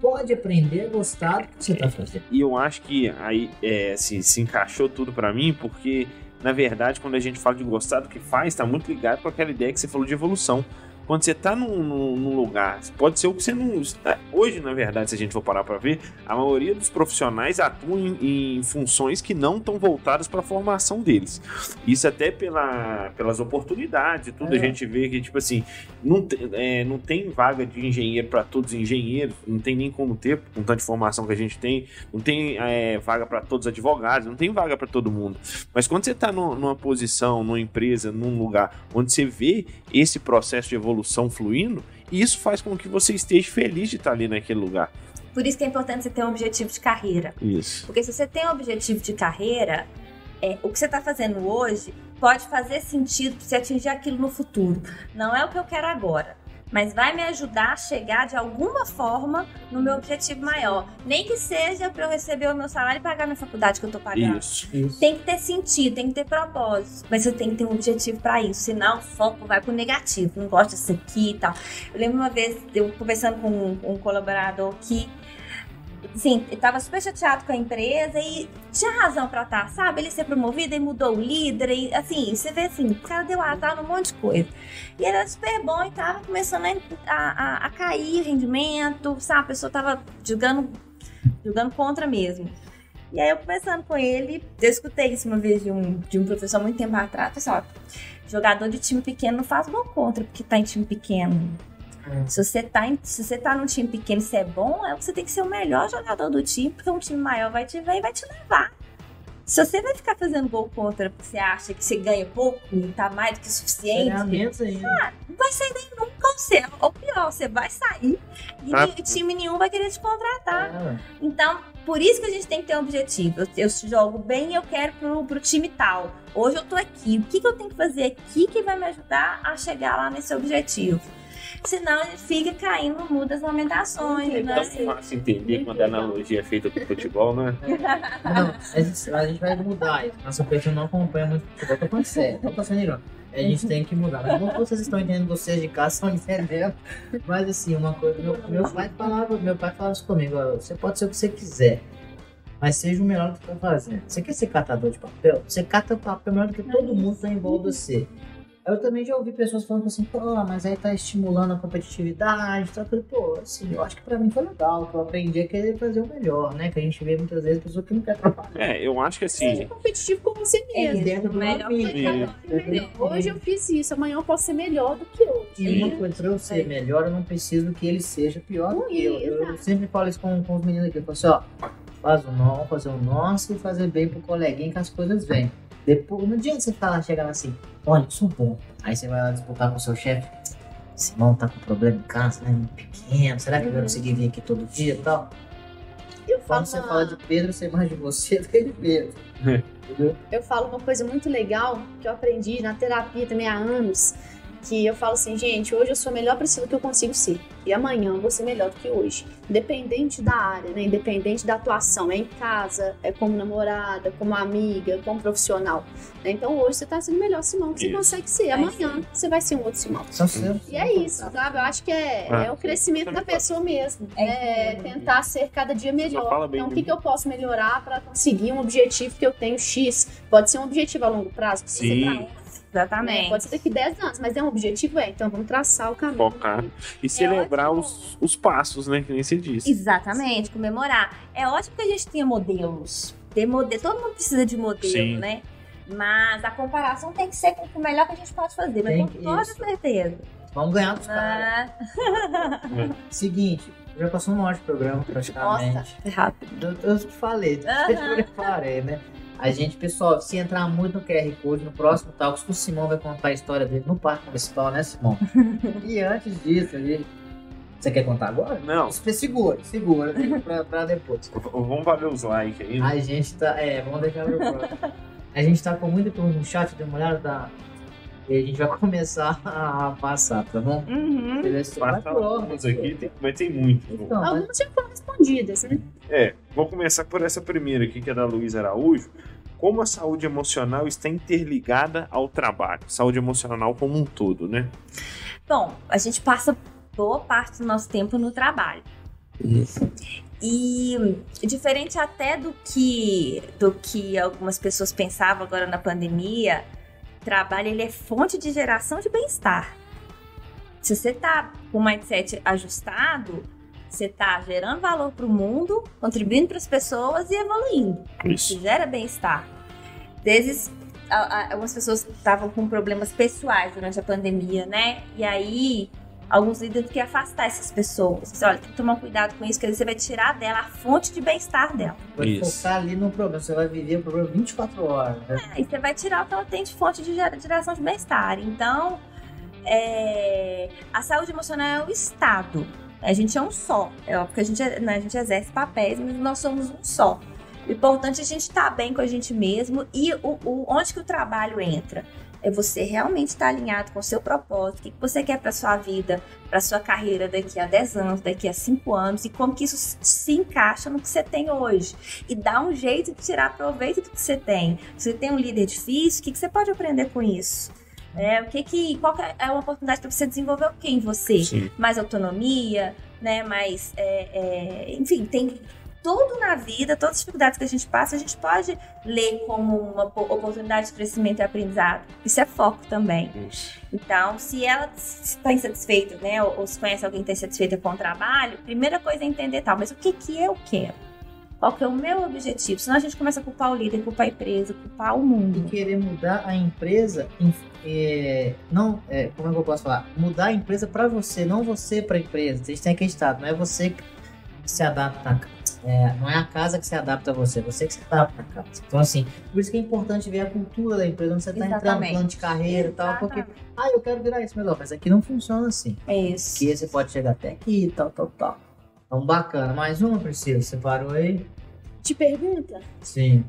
S1: pode aprender a gostar do que você está fazendo.
S2: E eu acho que aí é, se, se encaixou tudo pra mim, porque na verdade, quando a gente fala de gostar do que faz, tá muito ligado com aquela ideia que você falou de evolução. Quando você tá num, num- num lugar, pode ser o que você não. Hoje, na verdade, se a gente for parar pra ver, a maioria dos profissionais atuam em, em funções que não estão voltadas para a formação deles. Isso até pela, pelas oportunidades e tudo,
S1: É.
S2: a gente vê que, tipo assim, não, é, não tem vaga de engenheiro para todos os engenheiros, não tem nem como ter, com tanta informação que a gente tem, não tem é, vaga para todos os advogados, não tem vaga para todo mundo. Mas quando você está numa posição, numa empresa, num lugar onde você vê esse processo de evolução fluindo, isso faz com que você esteja feliz de estar ali naquele lugar.
S3: Por isso que é importante você ter um objetivo de carreira.
S2: Isso.
S3: Porque se você tem um objetivo de carreira, é, o que você está fazendo hoje pode fazer sentido se atingir aquilo no futuro. Não é o que eu quero agora mas vai me ajudar a chegar de alguma forma no meu objetivo maior. Nem que seja para eu receber o meu salário e pagar minha faculdade que eu tô pagando.
S2: Isso.
S1: Isso.
S3: Tem que ter sentido, tem que ter propósito, mas você tem que ter um objetivo para isso, senão o foco vai pro negativo. Não gosto disso aqui e tal. Eu lembro uma vez eu conversando com um, um colaborador que Sim, ele tava super chateado com a empresa e tinha razão pra estar, sabe? Ele ser promovido e mudou o líder e assim, você vê assim, o cara deu azar num monte de coisa. E era super bom e tava começando a, a, a cair rendimento, sabe? A pessoa tava jogando, jogando contra mesmo. E aí eu conversando com ele, eu escutei isso uma vez de um, de um professor muito tempo atrás, pessoal, jogador de time pequeno não faz gol contra porque tá em time pequeno. Se você, tá em, se você tá num time pequeno e você é bom, é, você tem que ser o melhor jogador do time, porque um time maior vai te ver e vai te levar. Se você vai ficar fazendo gol contra porque você acha que você ganha pouco e tá mais do que o suficiente, ah, não vai sair daí nunca. Você, ou pior, você vai sair e
S2: Ah.
S3: time nenhum vai querer te contratar.
S1: Ah,
S3: Então, por isso que a gente tem que ter um objetivo. Eu, eu jogo bem e eu quero pro, pro time tal. Hoje eu tô aqui. O que, que eu tenho que fazer aqui que vai me ajudar a chegar lá nesse objetivo? Senão fica caindo no mundo das lamentações,
S2: É
S3: né?
S2: tão fácil entender quando a analogia é feita com futebol, né? (laughs)
S1: Não, a gente, a gente vai mudar isso. Nossa pessoa não acompanha muito futebol. Tô falando sério, não tô sendo irônico. A gente tem que mudar. Mas não vocês estão entendendo, vocês de casa estão entendendo. Mas assim, uma coisa, meu, meu pai falava, meu pai falava isso comigo, você pode ser o que você quiser. Mas seja o melhor do que você tá fazendo. Você quer ser catador de papel? Você cata papel melhor do que todo mundo que tá em volta de você. Eu também já ouvi pessoas falando assim, pô, mas aí tá estimulando a competitividade, tá? Falei, pô, assim, eu acho que pra mim foi legal, que eu aprendi a querer fazer o melhor, né? Que a gente vê muitas vezes pessoas que não querem trabalhar.
S2: É, eu acho que
S4: Seja
S2: assim.
S4: competitivo com você
S1: É
S4: mesmo.
S1: dentro do
S3: melhor
S2: que-
S4: Hoje eu fiz isso, amanhã eu posso ser melhor do que hoje.
S1: E uma coisa, pra eu ser melhor, eu não preciso que ele seja pior do que eu. Eu sempre falo isso com, com os meninos aqui. Eu falo assim, ó, faz o nosso, fazer o nosso e fazer bem pro coleguinha que as coisas vêm. Depois, não adianta você falar, chegar lá assim, olha, eu sou bom. Aí você vai lá disputar com o seu chefe. Simão tá com problema em casa, né? Pequeno, será que ele vai conseguir vir aqui todo dia e tal?
S4: Eu falo,
S1: Quando você fala de Pedro, você mais de você do que de Pedro. Entendeu?
S4: eu falo uma coisa muito legal que eu aprendi na terapia também há anos. Que eu falo assim, gente, hoje eu sou a melhor Priscila que eu consigo ser. E amanhã eu vou ser melhor do que hoje. Independente da área, né? Independente da atuação. É em casa, é como namorada, como amiga, como profissional. né? Então hoje você tá sendo o melhor Simão que você
S2: Isso.
S4: consegue ser. Amanhã você vai ser um outro Simão.
S1: Seus.
S4: E é isso, sabe? Eu acho que é,
S2: Ah.
S4: é o crescimento da pessoa mesmo.
S3: É
S4: É, tentar ser cada dia melhor. Então, o que, que eu posso melhorar para conseguir um objetivo que eu tenho X? Pode ser um objetivo a longo prazo, pode ser
S2: Sim.
S4: Né?
S3: Exatamente.
S4: Pode ser daqui 10 anos, mas é um objetivo, é. Então vamos traçar o caminho.
S2: Focar e celebrar os, os passos, né? Que nem você disse.
S3: Exatamente, comemorar. É ótimo que a gente tenha modelos. Ter modelo, todo mundo precisa de modelo,
S2: Sim.
S3: né? Mas a comparação tem que ser com o melhor que a gente pode fazer, mas
S1: Tem
S3: com
S1: que-
S3: toda
S1: isso.
S3: certeza.
S1: Vamos ganhar dos caras.
S3: Ah, (laughs)
S1: Seguinte, já passou uma hora de programa praticamente.
S3: nossa, rápido.
S1: Eu, eu te falei,
S3: Aham.
S1: eu te preparei, né? A gente, pessoal, se entrar muito no QR Code, no próximo Talks, o Simão vai contar a história dele no parque municipal, né, Simão? (laughs) e antes disso, a gente... Você quer contar agora?
S2: Não,
S1: Você segura, segura, pra, pra depois. (laughs)
S2: vamos valer os likes aí. né?
S1: A gente tá. É, vamos deixar pro próximo. A gente tá com muita pergunta no chat, dê uma olhada, tá? E a gente vai (laughs) começar a passar, tá bom?
S3: Uhum.
S1: Beleza? Vai
S2: Passa
S1: por ordem.
S2: alguns aqui, tem, mas tem muito.
S1: Então, mas-
S4: Algumas já foram respondidas, né?
S2: É, vou começar por essa primeira aqui, que é da Luiz Araújo. Como a saúde emocional está interligada ao trabalho? Saúde emocional como um todo, né?
S3: Bom, a gente passa boa parte do nosso tempo no trabalho. E diferente até do que do que algumas pessoas pensavam agora na pandemia, trabalho ele é fonte de geração de bem-estar. Se você tá com o mindset ajustado, você tá gerando valor para o mundo, contribuindo para as pessoas e evoluindo.
S2: Isso.
S3: Isso gera bem-estar. Vezes algumas pessoas estavam com problemas pessoais durante a pandemia, né? E aí alguns líderes querem afastar essas pessoas. Você, olha, tem que tomar cuidado com isso, porque você vai tirar dela a fonte de bem-estar dela.
S1: vai
S2: Isso.
S1: focar ali no problema. Você vai viver o problema 24 horas. Né?
S3: Aí você vai tirar o que ela tem de fonte de gera- geração de bem-estar. Então, é, a saúde emocional é o estado. A gente é um só. É óbvio que a gente, né, a gente exerce papéis, mas nós somos um só. O importante é a gente estar tá bem com a gente mesmo e o, o, onde que o trabalho entra é você realmente estar alinhado com o seu propósito, o que você quer para sua vida, para sua carreira daqui a 10 anos, daqui a 5 anos, e como que isso se encaixa no que você tem hoje. E dá um jeito de tirar proveito do que você tem. Se você tem um líder difícil, o que, que você pode aprender com isso? É, o que que, qual que é uma oportunidade para você desenvolver o que em você? Sim. Mais autonomia, né? Mais, é, é, enfim, tem tudo na vida, todas as dificuldades que a gente passa, a gente pode ler como uma oportunidade de crescimento e aprendizado. Isso é foco também. Então, se ela está insatisfeita, né, ou, ou se conhece alguém que está insatisfeita com o trabalho, primeira coisa é entender tal, mas o que que eu quero? Qual que é o meu objetivo? Senão a gente começa a culpar o líder, culpar a empresa, culpar o mundo.
S1: E querer mudar a empresa, é, não, é, como é que eu posso falar? Mudar a empresa para você, não você para a empresa. Vocês têm acreditado, não é você que se adapta é, não é a casa que se adapta a você, é você que se adapta à casa. Então, assim, por isso que é importante ver a cultura da empresa, onde você está entrando no plano de carreira e tal, porque, ah, eu quero virar isso melhor, mas aqui não funciona assim.
S3: É isso.
S1: Que você pode chegar até aqui e tal, tal, tal. Então, bacana. Mais uma, Priscila, você parou aí?
S4: Te pergunta?
S1: Sim.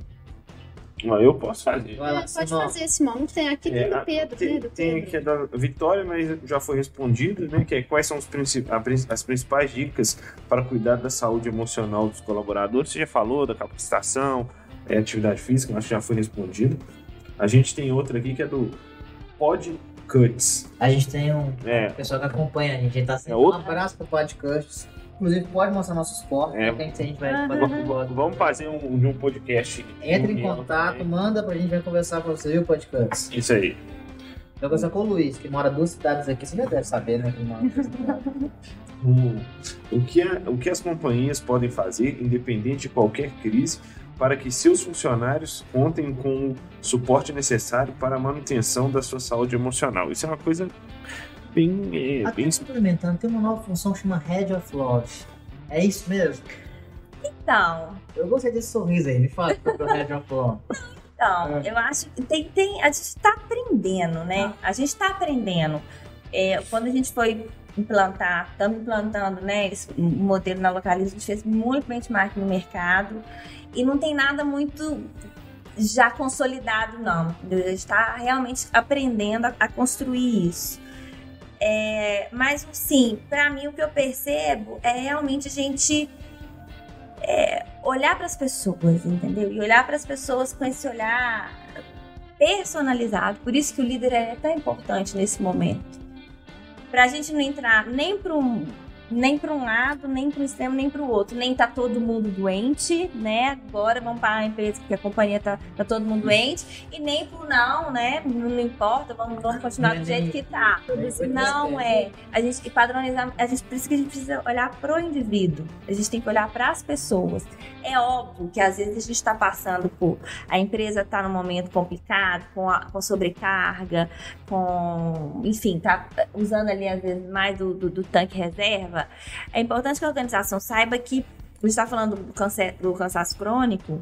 S2: Eu posso fazer.
S4: Vai lá, pode fazer, Simão. Tem aqui é, tem o Pedro,
S2: tem,
S4: né? Do
S2: tem
S4: Pedro.
S2: aqui a da Vitória, mas já foi respondido, né? Que é quais são os princip as principais dicas para cuidar da saúde emocional dos colaboradores. Você já falou da capacitação, é, atividade física, acho que já foi respondido. A gente tem outra aqui que é do Podcuts.
S1: A gente tem um é. pessoal que acompanha a gente. A gente tá sendo é outro... um abraço pro Podcuts. Inclusive, pode mostrar nossos cortes. É, que a gente vai
S2: uhum. Vamos fazer um, um podcast.
S1: Entre em contato, também. manda pra gente, vai conversar com você e o podcast.
S2: Isso aí.
S1: Eu conversar com o Luiz, que mora duas cidades aqui. Você já deve saber, né? Que mora
S2: o, o, que é, o que as companhias podem fazer, independente de qualquer crise, para que seus funcionários contem com o suporte necessário para a manutenção da sua saúde emocional. Isso é uma coisa bem. É,
S1: Até bem... suplementando, tem uma nova função que chama Head of Love. É isso mesmo?
S3: Então.
S1: Eu gostei desse sorriso aí, me fala sobre o Head of Love. (laughs)
S3: Então, é. eu acho que tem, tem, a gente está aprendendo, né? Ah. A gente está aprendendo. É, quando a gente foi implantar, estamos implantando né, esse modelo na Localiza, a gente fez muito benchmark no mercado e não tem nada muito já consolidado, não. A gente está realmente aprendendo a, a construir isso. É, mas, sim, para mim o que eu percebo é realmente a gente é, olhar para as pessoas, entendeu? E olhar para as pessoas com esse olhar personalizado. Por isso que o líder é tão importante nesse momento. Para a gente não entrar nem para um nem para um lado, nem para um extremo, nem para o outro. Nem tá todo mundo doente, né? Agora vamos para a empresa porque a companhia tá, tá todo mundo doente. E nem pro não, né? Não, não importa, vamos, vamos continuar do jeito que tá. Não é. A gente padronizar, a gente, por isso que a gente precisa olhar pro indivíduo. A gente tem que olhar para as pessoas. É óbvio que às vezes a gente está passando por. A empresa está num momento complicado, com, a, com sobrecarga, com. Enfim, tá usando ali às vezes mais do, do, do tanque reserva é importante que a organização saiba que, a gente está falando do, do cansaço crônico,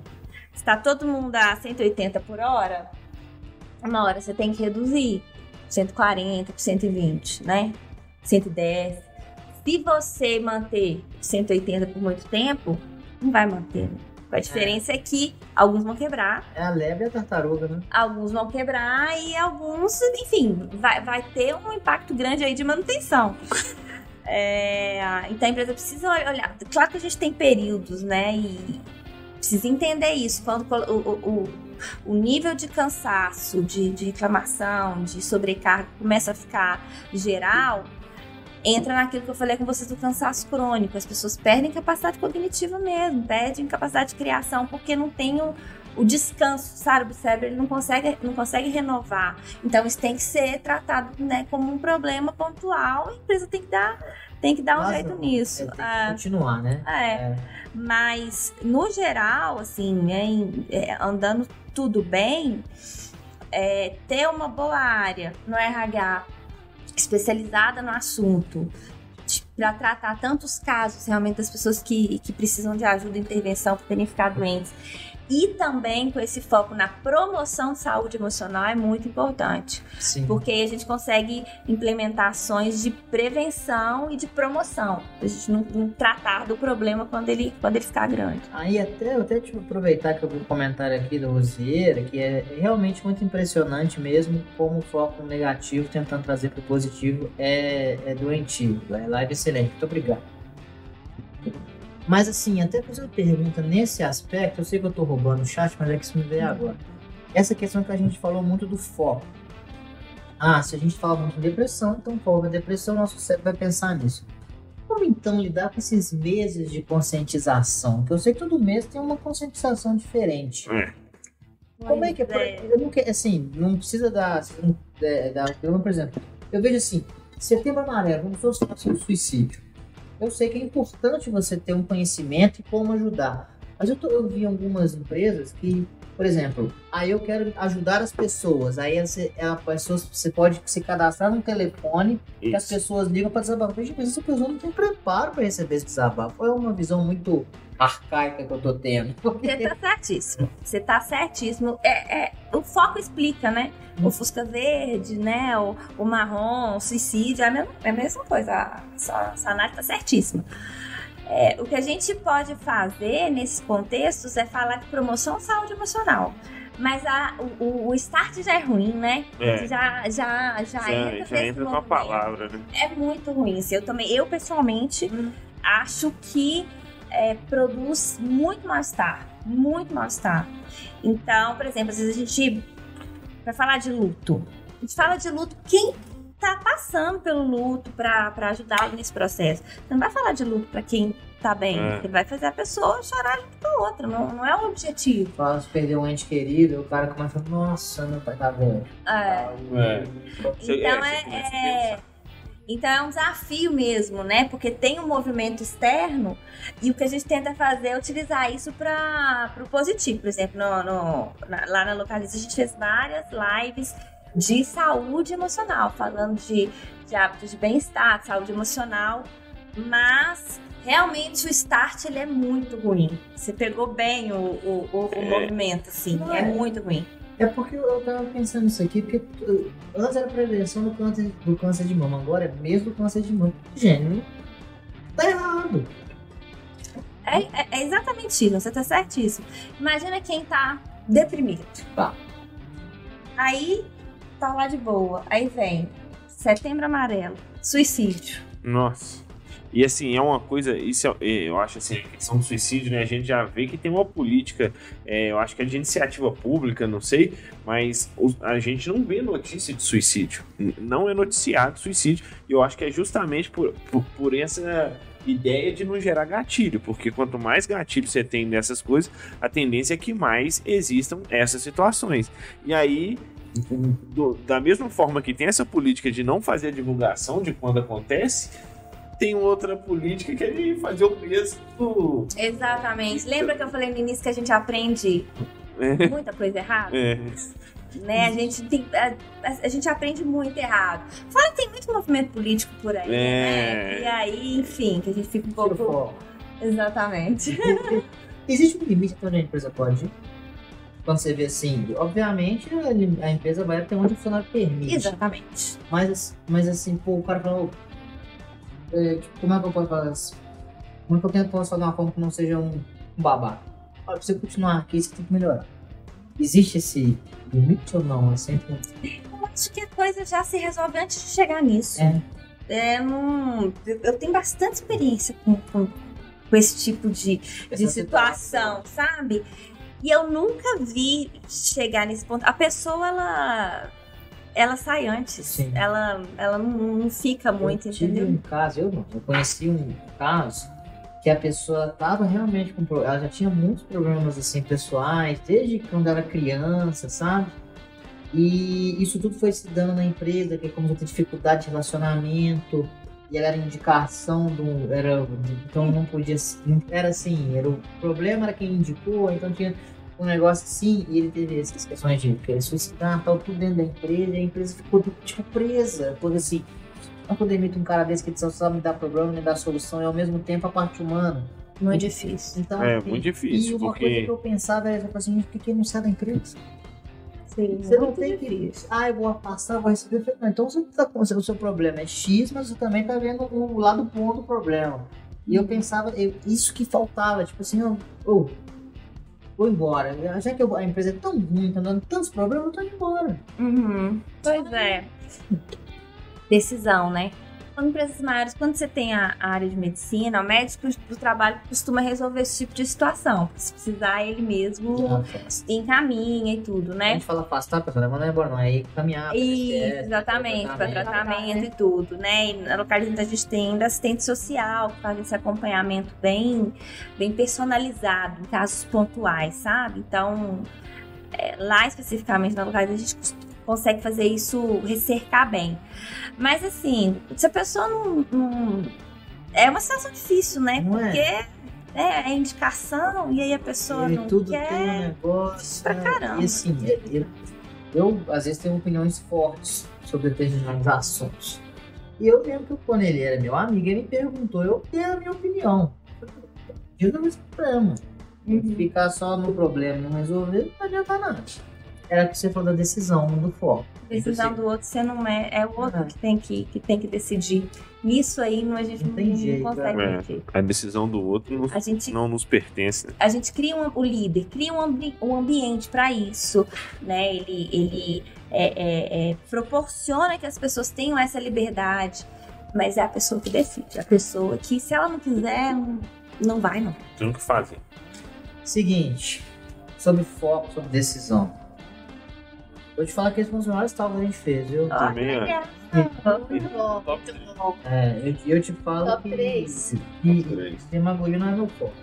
S3: está todo mundo a 180 por hora, uma hora você tem que reduzir 140 por 120, né? 110. Se você manter 180 por muito tempo, não vai manter. A diferença é. é. que alguns vão quebrar.
S1: É a lebre e a tartaruga, né?
S3: Alguns vão quebrar e alguns, enfim, vai, vai ter um impacto grande aí de manutenção. (laughs) É, então a empresa precisa olhar. Claro que a gente tem períodos, né? E precisa entender isso. Quando o, o, o nível de cansaço, de, de reclamação, de sobrecarga começa a ficar geral, entra naquilo que eu falei com vocês do cansaço crônico. As pessoas perdem capacidade cognitiva mesmo, perdem capacidade de criação, porque não tem o, o descanso, sabe? O cérebro ele não consegue, não consegue renovar. Então isso tem que ser tratado né, como um problema pontual. A empresa tem que dar, tem que dar um jeito nisso.
S1: Tem que é, continuar, né?
S3: É. é. Mas no geral, assim, né, é, andando tudo bem, é, ter uma boa área no RH especializada no assunto para tratar tantos casos realmente das pessoas que, que precisam de ajuda e intervenção por terem ficado doentes e também com esse foco na promoção de saúde emocional é muito importante.
S1: Sim.
S3: Porque a gente consegue implementar ações de prevenção e de promoção. A gente não, não tratar do problema quando ele, quando ele ficar grande.
S1: Aí até, eu até tipo, aproveitar que eu vi um comentário aqui do Rosieira, que é realmente muito impressionante mesmo como o foco negativo tentando trazer para o positivo é, é doentio. É live excelente. Muito obrigado. Mas assim, até fazer uma pergunta nesse aspecto, eu sei que eu tô roubando o chat, mas é que isso me veio agora. Essa questão que a gente falou muito do foco. Ah, se a gente fala muito em depressão, então foco na depressão, nosso cérebro vai pensar nisso. Como então lidar com esses meses de conscientização? Que eu sei que todo mês tem uma conscientização diferente.
S2: É.
S1: Como é que é? Por- Eu não quero, assim, não precisa dar, é, dar por exemplo, eu vejo assim, setembro amarelo, como se fosse um suicídio. Eu sei que é importante você ter um conhecimento e como ajudar. Mas eu, tô- eu vi algumas empresas que, por exemplo, aí eu quero ajudar as pessoas. Aí você, é a pessoa, você pode se cadastrar num telefone que as
S2: Isso.
S1: pessoas ligam para desabafar. Gente, mas essa pessoa não tem preparo para receber esse desabafo. É uma visão muito arcaica que eu tô tendo.
S3: Você tá certíssimo. Você tá certíssimo. É, é, o foco explica, né? O Fusca Verde, né? O, o marrom, o suicídio, é a mesma, é a mesma coisa. A sua análise tá certíssima. É, o que a gente pode fazer nesses contextos é falar de promoção à saúde emocional. Mas a, o- o, start já é ruim, né?
S2: É.
S3: Já, já, já,
S2: Já,
S3: entra,
S2: já
S3: nesse
S2: entra com a palavra, né?
S3: é muito ruim. assim, Eu também, eu pessoalmente acho que é, produz muito mal-estar, muito mal-estar. Então, por exemplo, às vezes a gente vai falar de luto. A gente fala de luto quem tá passando pelo luto pra pra ajudá-lo nesse processo. Você não vai falar de luto pra quem tá bem.
S2: É.
S3: Você vai fazer a pessoa chorar junto com a outra. Não, não é o objetivo.
S1: Fala se perder um ente querido, o cara começa a falar, nossa, meu pai tá velho.
S3: É.
S2: É. Você-
S3: Então
S2: é,
S3: é, então é um desafio mesmo, né? Porque tem um movimento externo e o que a gente tenta fazer é utilizar isso para o positivo. Por exemplo, no, no- na- lá na Localiza a gente fez várias lives de saúde emocional, falando de, de hábitos de bem-estar, de saúde emocional, mas realmente o start ele é muito ruim. Você pegou bem o, o, o- o
S2: É.
S3: movimento, assim, é
S1: é.
S3: muito ruim.
S1: É porque eu tava pensando nisso aqui, porque uh, antes era prevenção do câncer, do câncer de mama, agora é mesmo câncer de mama. Gênero, tá errado.
S3: É, é- é exatamente isso, você tá certíssimo. Imagina quem tá deprimido.
S1: Tá.
S3: Aí tá lá de boa. Aí vem setembro amarelo, suicídio.
S2: Nossa. E assim, é uma coisa, isso é- eu acho assim, a questão do suicídio, né? A gente já vê que tem uma política, é, eu acho que é de iniciativa pública, não sei, mas a gente não vê notícia de suicídio. Não é noticiado suicídio. E eu acho que é justamente por, por, por essa ideia de não gerar gatilho, porque quanto mais gatilho você tem dessas coisas, a tendência é que mais existam essas situações. E aí, do- da mesma forma que tem essa política de não fazer a divulgação de quando acontece, tem outra política que é de fazer o mesmo.
S3: Exatamente. Lembra que eu falei no início que a gente aprende
S2: É,
S3: muita coisa errada?
S2: é,
S3: Né? A gente, tem, a, a- gente aprende muito errado. Fora que tem muito movimento político por aí,
S2: É.
S3: né? E aí, enfim, que a gente fica um pouco. Exatamente. (laughs)
S1: Existe um limite até onde a empresa pode ir? Quando você vê assim, obviamente a, a empresa vai até onde o funcionário permite.
S3: Exatamente.
S1: Mas, mas assim, pô, o cara falou. É, tipo, como é que eu posso falar assim? Como é que eu tento posso fazer uma forma que não seja um, um babaca? Olha, pra você continuar aqui, você tem que melhorar. Existe esse limite ou não? É sempre um.
S3: Eu acho que a coisa já se resolve antes de chegar nisso.
S1: É.
S3: É, não- eu tenho bastante experiência com, com, com esse tipo de, de
S1: essa
S3: situação, sabe? E eu nunca vi chegar nesse ponto. A pessoa, ela, ela sai antes.
S1: Sim.
S3: Ela, ela não, não fica muito,
S1: eu tive
S3: entendeu?
S1: um caso, eu eu conheci um caso que a pessoa tava realmente com ela já tinha muitos problemas assim pessoais, desde quando era criança, sabe? E isso tudo foi se dando na empresa, que começou a ter dificuldade de relacionamento, e ela era indicação do. Era, então não podia. não- Era assim, era, o problema era quem indicou, então tinha um negócio assim, e ele teve essas questões de querer suicidar, tal, tudo dentro da empresa, e a empresa ficou tipo presa, porque assim, não poder emitir um cara desse que só sabe me dar problema, me dar solução, e ao mesmo tempo a parte humana.
S3: Muito difícil.
S1: Então,
S2: É
S1: assim,
S2: muito
S1: E
S2: difícil,
S1: uma coisa que
S2: porque
S1: eu pensava era, tipo assim, por que ele não sai da empresa?
S3: Sim,
S1: Você não tem que.
S3: difícil.
S1: Ah, eu vou afastar, vou receber. Eu não, Então você tá com o seu problema é X, mas você também tá vendo o lado bom do problema. E eu pensava, eu- isso que faltava, tipo assim, eu, eu vou embora. Já que eu- a empresa é tão ruim, tá dando tantos problemas, eu tô indo embora.
S3: Uhum. Pois é. Decisão, né? Quando empresas maiores, quando você tem a, a área de medicina, o médico do trabalho costuma resolver esse tipo de situação. Se precisar, ele mesmo encaminha e tudo,
S1: A
S3: né?
S1: gente fala afastar, pessoal, não mandar embora, não. Aí caminhar.
S3: Isso, exatamente, para tratamento e tudo, né? E na localização a gente tem ainda assistente social, que faz esse acompanhamento bem, bem personalizado, em casos pontuais, sabe? Então, é, lá especificamente na localização, a gente consegue fazer isso recercar bem. Mas assim, se a pessoa não. não- é uma situação difícil, né?
S1: Não é?
S3: Porque é, é indicação e aí a pessoa
S1: E
S3: não
S1: tudo
S3: quer.
S1: tem um negócio.
S3: pra
S1: né?
S3: caramba.
S1: E assim, é, eu, eu, às vezes tenho opiniões fortes sobre determinados assuntos. E eu lembro que quando ele era meu amigo, ele me perguntou, eu dei a minha opinião. Resolve esse problema.
S3: Uhum.
S1: Ficar só no problema e não resolver, não adianta nada. Era o que você falou da decisão, não do foco.
S3: decisão do outro, você não é, é o outro que tem que, que tem que decidir. Nisso aí não, a gente
S1: Não
S3: não,
S1: jeito,
S3: consegue
S2: é.
S3: mexer.
S2: a decisão do outro não,
S3: A gente,
S2: não nos pertence. né?
S3: a gente cria um, o líder, cria um, ambi- um ambiente para isso, né? Ele, ele é, é, é, proporciona que as pessoas tenham essa liberdade, mas é a pessoa que decide, a pessoa que se ela não quiser, não, não vai não.
S2: Tem o que fazer.
S1: Seguinte, sobre foco, sobre decisão. Vou te falar que esse foi um dos maiores tal que a gente fez, viu?
S3: Ah,
S2: Também,
S3: que
S2: é.
S3: legal.
S4: Muito bom, muito bom.
S1: É, eu, eu te falo
S4: Top
S1: que,
S4: três.
S1: que
S2: Três.
S1: demagogia não é meu foco.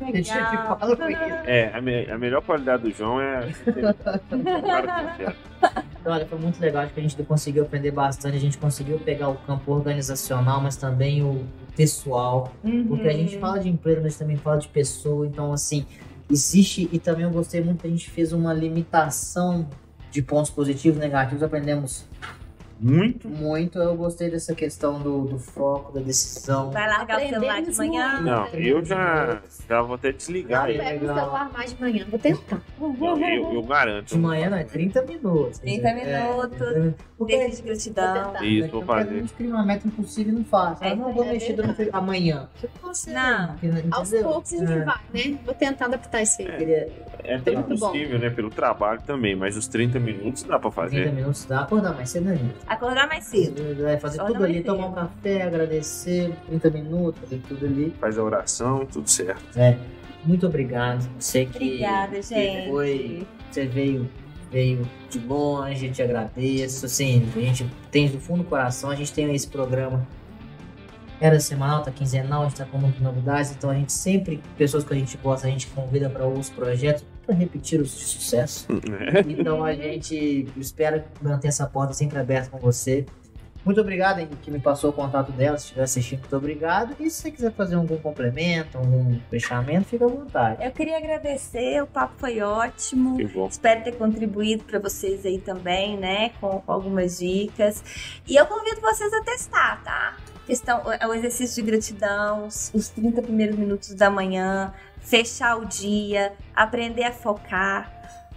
S1: Eu te
S3: Legal.
S1: falo (laughs) isso.
S2: É, a, me- a melhor qualidade do João é.
S1: Então, olha, foi muito legal, acho que a gente conseguiu aprender bastante, a gente conseguiu pegar o campo organizacional, mas também o pessoal, porque a gente
S3: Uhum.
S1: fala de empresa, mas também fala de pessoa, então assim, existe, e também eu gostei muito que a gente fez uma limitação de pontos positivos e negativos, aprendemos
S2: Muito.
S1: muito, eu gostei dessa questão do, do foco, da decisão.
S3: Vai largar o celular de
S4: Aprendemos
S3: manhã?
S4: muito.
S2: Não, eu já, já vou até desligar
S4: Não
S2: ele.
S4: pega o celular mais de manhã, vou tentar.
S2: Não, eu, eu garanto.
S1: De manhã, não, é 30 minutos.
S3: 30
S1: É,
S3: minutos.
S1: 30 minutos. Porque
S3: Desejo de gratidão.
S4: tentar.
S2: Isso, vou fazer.
S1: gente cria uma meta impossível e não faz.
S3: É,
S1: Ah, não vou
S4: é
S1: mexer durante amanhã.
S3: Não.
S1: entendeu?
S4: Aos poucos a gente vai, né? Vou tentar adaptar isso aí.
S2: É. É até impossível, né? Pelo trabalho também, mas os 30 minutos dá pra
S1: 30
S2: fazer.
S1: minutos dá, acordar mais cedo, gente?
S3: Acordar mais cedo.
S1: Vai fazer
S3: Só
S1: tudo ali,
S3: é
S1: tomar um café, agradecer, 30 minutos, fazer tudo ali.
S2: Faz a oração, tudo certo.
S1: É, muito obrigado. Sei que,
S3: Obrigada,
S1: que
S3: gente.
S1: foi, você veio, veio de longe, te agradeço. Assim, a gente tem do fundo do coração, a gente tem esse programa. Era semanal, tá quinzenal, a gente tá com muitas novidades, então a gente sempre, pessoas que a gente gosta, a gente convida para outros projetos para repetir os de sucesso. Então a gente espera manter essa porta sempre aberta com você. Muito obrigado, Henrique, que me passou o contato dela. Se estiver assistindo, muito obrigado. E se você quiser fazer algum complemento, algum fechamento, fica à vontade.
S3: Eu queria agradecer, o papo foi ótimo. Espero ter contribuído para vocês aí também, né? Com, com algumas dicas. E eu convido vocês a testar, tá? Questão, o- o exercício de gratidão, os os 30 primeiros minutos da manhã, fechar o dia, aprender a focar.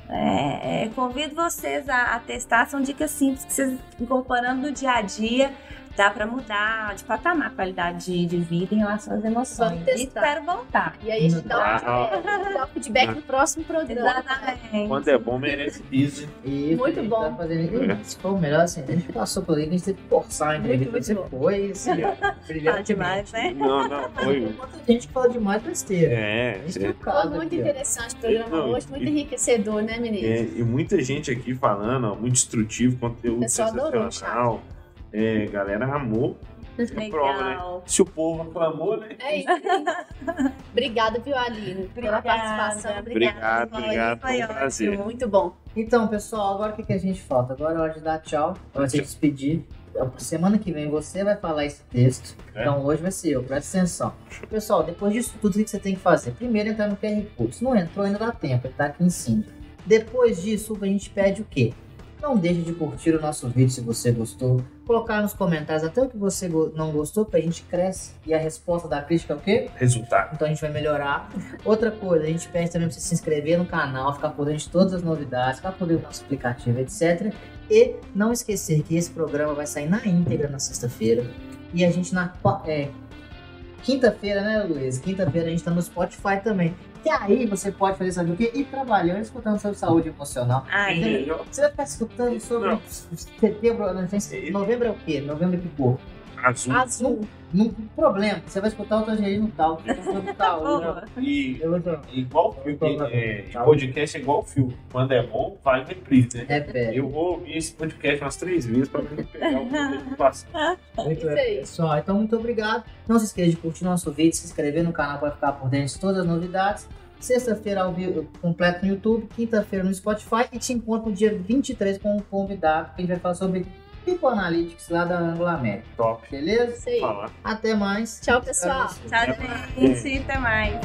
S3: É, é, convido vocês a, a testar, são dicas simples que vocês incorporando no dia a dia, dá para mudar de patamar a qualidade de, de vida em relação às emoções.
S4: Vamos
S3: E
S4: testar.
S3: espero voltar.
S4: E aí a gente dá
S2: Ah,
S4: o o feedback no próximo programa.
S3: Exatamente.
S2: Quando é bom, merece isso.
S1: E
S4: Muito bom.
S1: Tá fazendo... e, Se for o melhor, assim, a gente passou por aí, a gente teve que forçar a entrevista.
S4: Muito,
S1: Você foi, assim, (laughs)
S3: Fala demais, né?
S2: Não, não, foi.
S1: Muita gente fala demais besteira.
S2: É, é.
S1: um
S4: Foi muito interessante o programa
S2: Não,
S4: hoje, muito
S2: e-
S4: enriquecedor, né, menino?
S2: É, e muita gente aqui falando, ó, muito instrutivo,
S4: O
S2: conteúdo
S4: pessoal adorou
S2: É, galera amou. Prova, né? Se o povo aclamou, né?
S4: É isso. (laughs) Obrigada, viu, Aline, pela
S3: Obrigada.
S4: participação.
S2: Obrigado,
S3: Foi-
S2: obrigado,
S3: foi
S2: foi um prazer.
S4: Muito bom.
S1: Então, pessoal, agora o que, que a gente falta? Agora é hora de dar tchau, pra se despedir. Semana que vem você vai falar esse texto.
S2: É.
S1: Então hoje vai ser eu, presta atenção. Pessoal, depois disso tudo, o que você tem que fazer? Primeiro entrar no QR Code. Se não entrou, ainda dá tempo, ele tá aqui em cima. Depois disso, a gente pede o quê? Não deixe de curtir o nosso vídeo se você gostou. Colocar nos comentários até o que você não gostou, porque a gente cresce. E a resposta da crítica é o quê?
S2: Resultado.
S1: Então a gente vai melhorar. Outra coisa, a gente pede também pra você se inscrever no canal, ficar por dentro de todas as novidades, ficar por dentro do nosso aplicativo, etc. E não esquecer que esse programa vai sair na íntegra na sexta-feira. E a gente na é, quinta-feira, né, Luiz? Quinta-feira a gente tá no Spotify também. E aí você pode fazer, sabe o quê? Ir trabalhando, escutando sobre saúde emocional.
S3: Ai.
S1: Você vai ficar escutando sobre
S2: Não.
S1: setembro, não, novembro é o quê? Novembro é que cor?
S2: Azul.
S4: Azul.
S1: Não tem problema, você vai escutar o Tangerino tal, o tal,
S3: boa.
S2: E igual filme, é, podcast é igual filme. Quando é bom, vai em reprise, né?
S1: É.
S2: Eu vou ouvir esse podcast umas três vezes pra pegar o que eu faço. (laughs)
S1: Muito bem, pessoal. Então, muito obrigado. Não se esqueça de curtir nosso vídeo, se inscrever no canal para ficar por dentro de todas as novidades. Sexta-feira ao vivo completo no YouTube, quinta-feira no Spotify e te encontro no dia 23 com um convidado que a gente vai falar sobre People Analytics lá da Anglo América.
S2: Top.
S1: Beleza?
S4: Isso aí.
S2: Falar.
S1: Até mais.
S4: Tchau, pessoal.
S3: Tchau, gente. Até mais.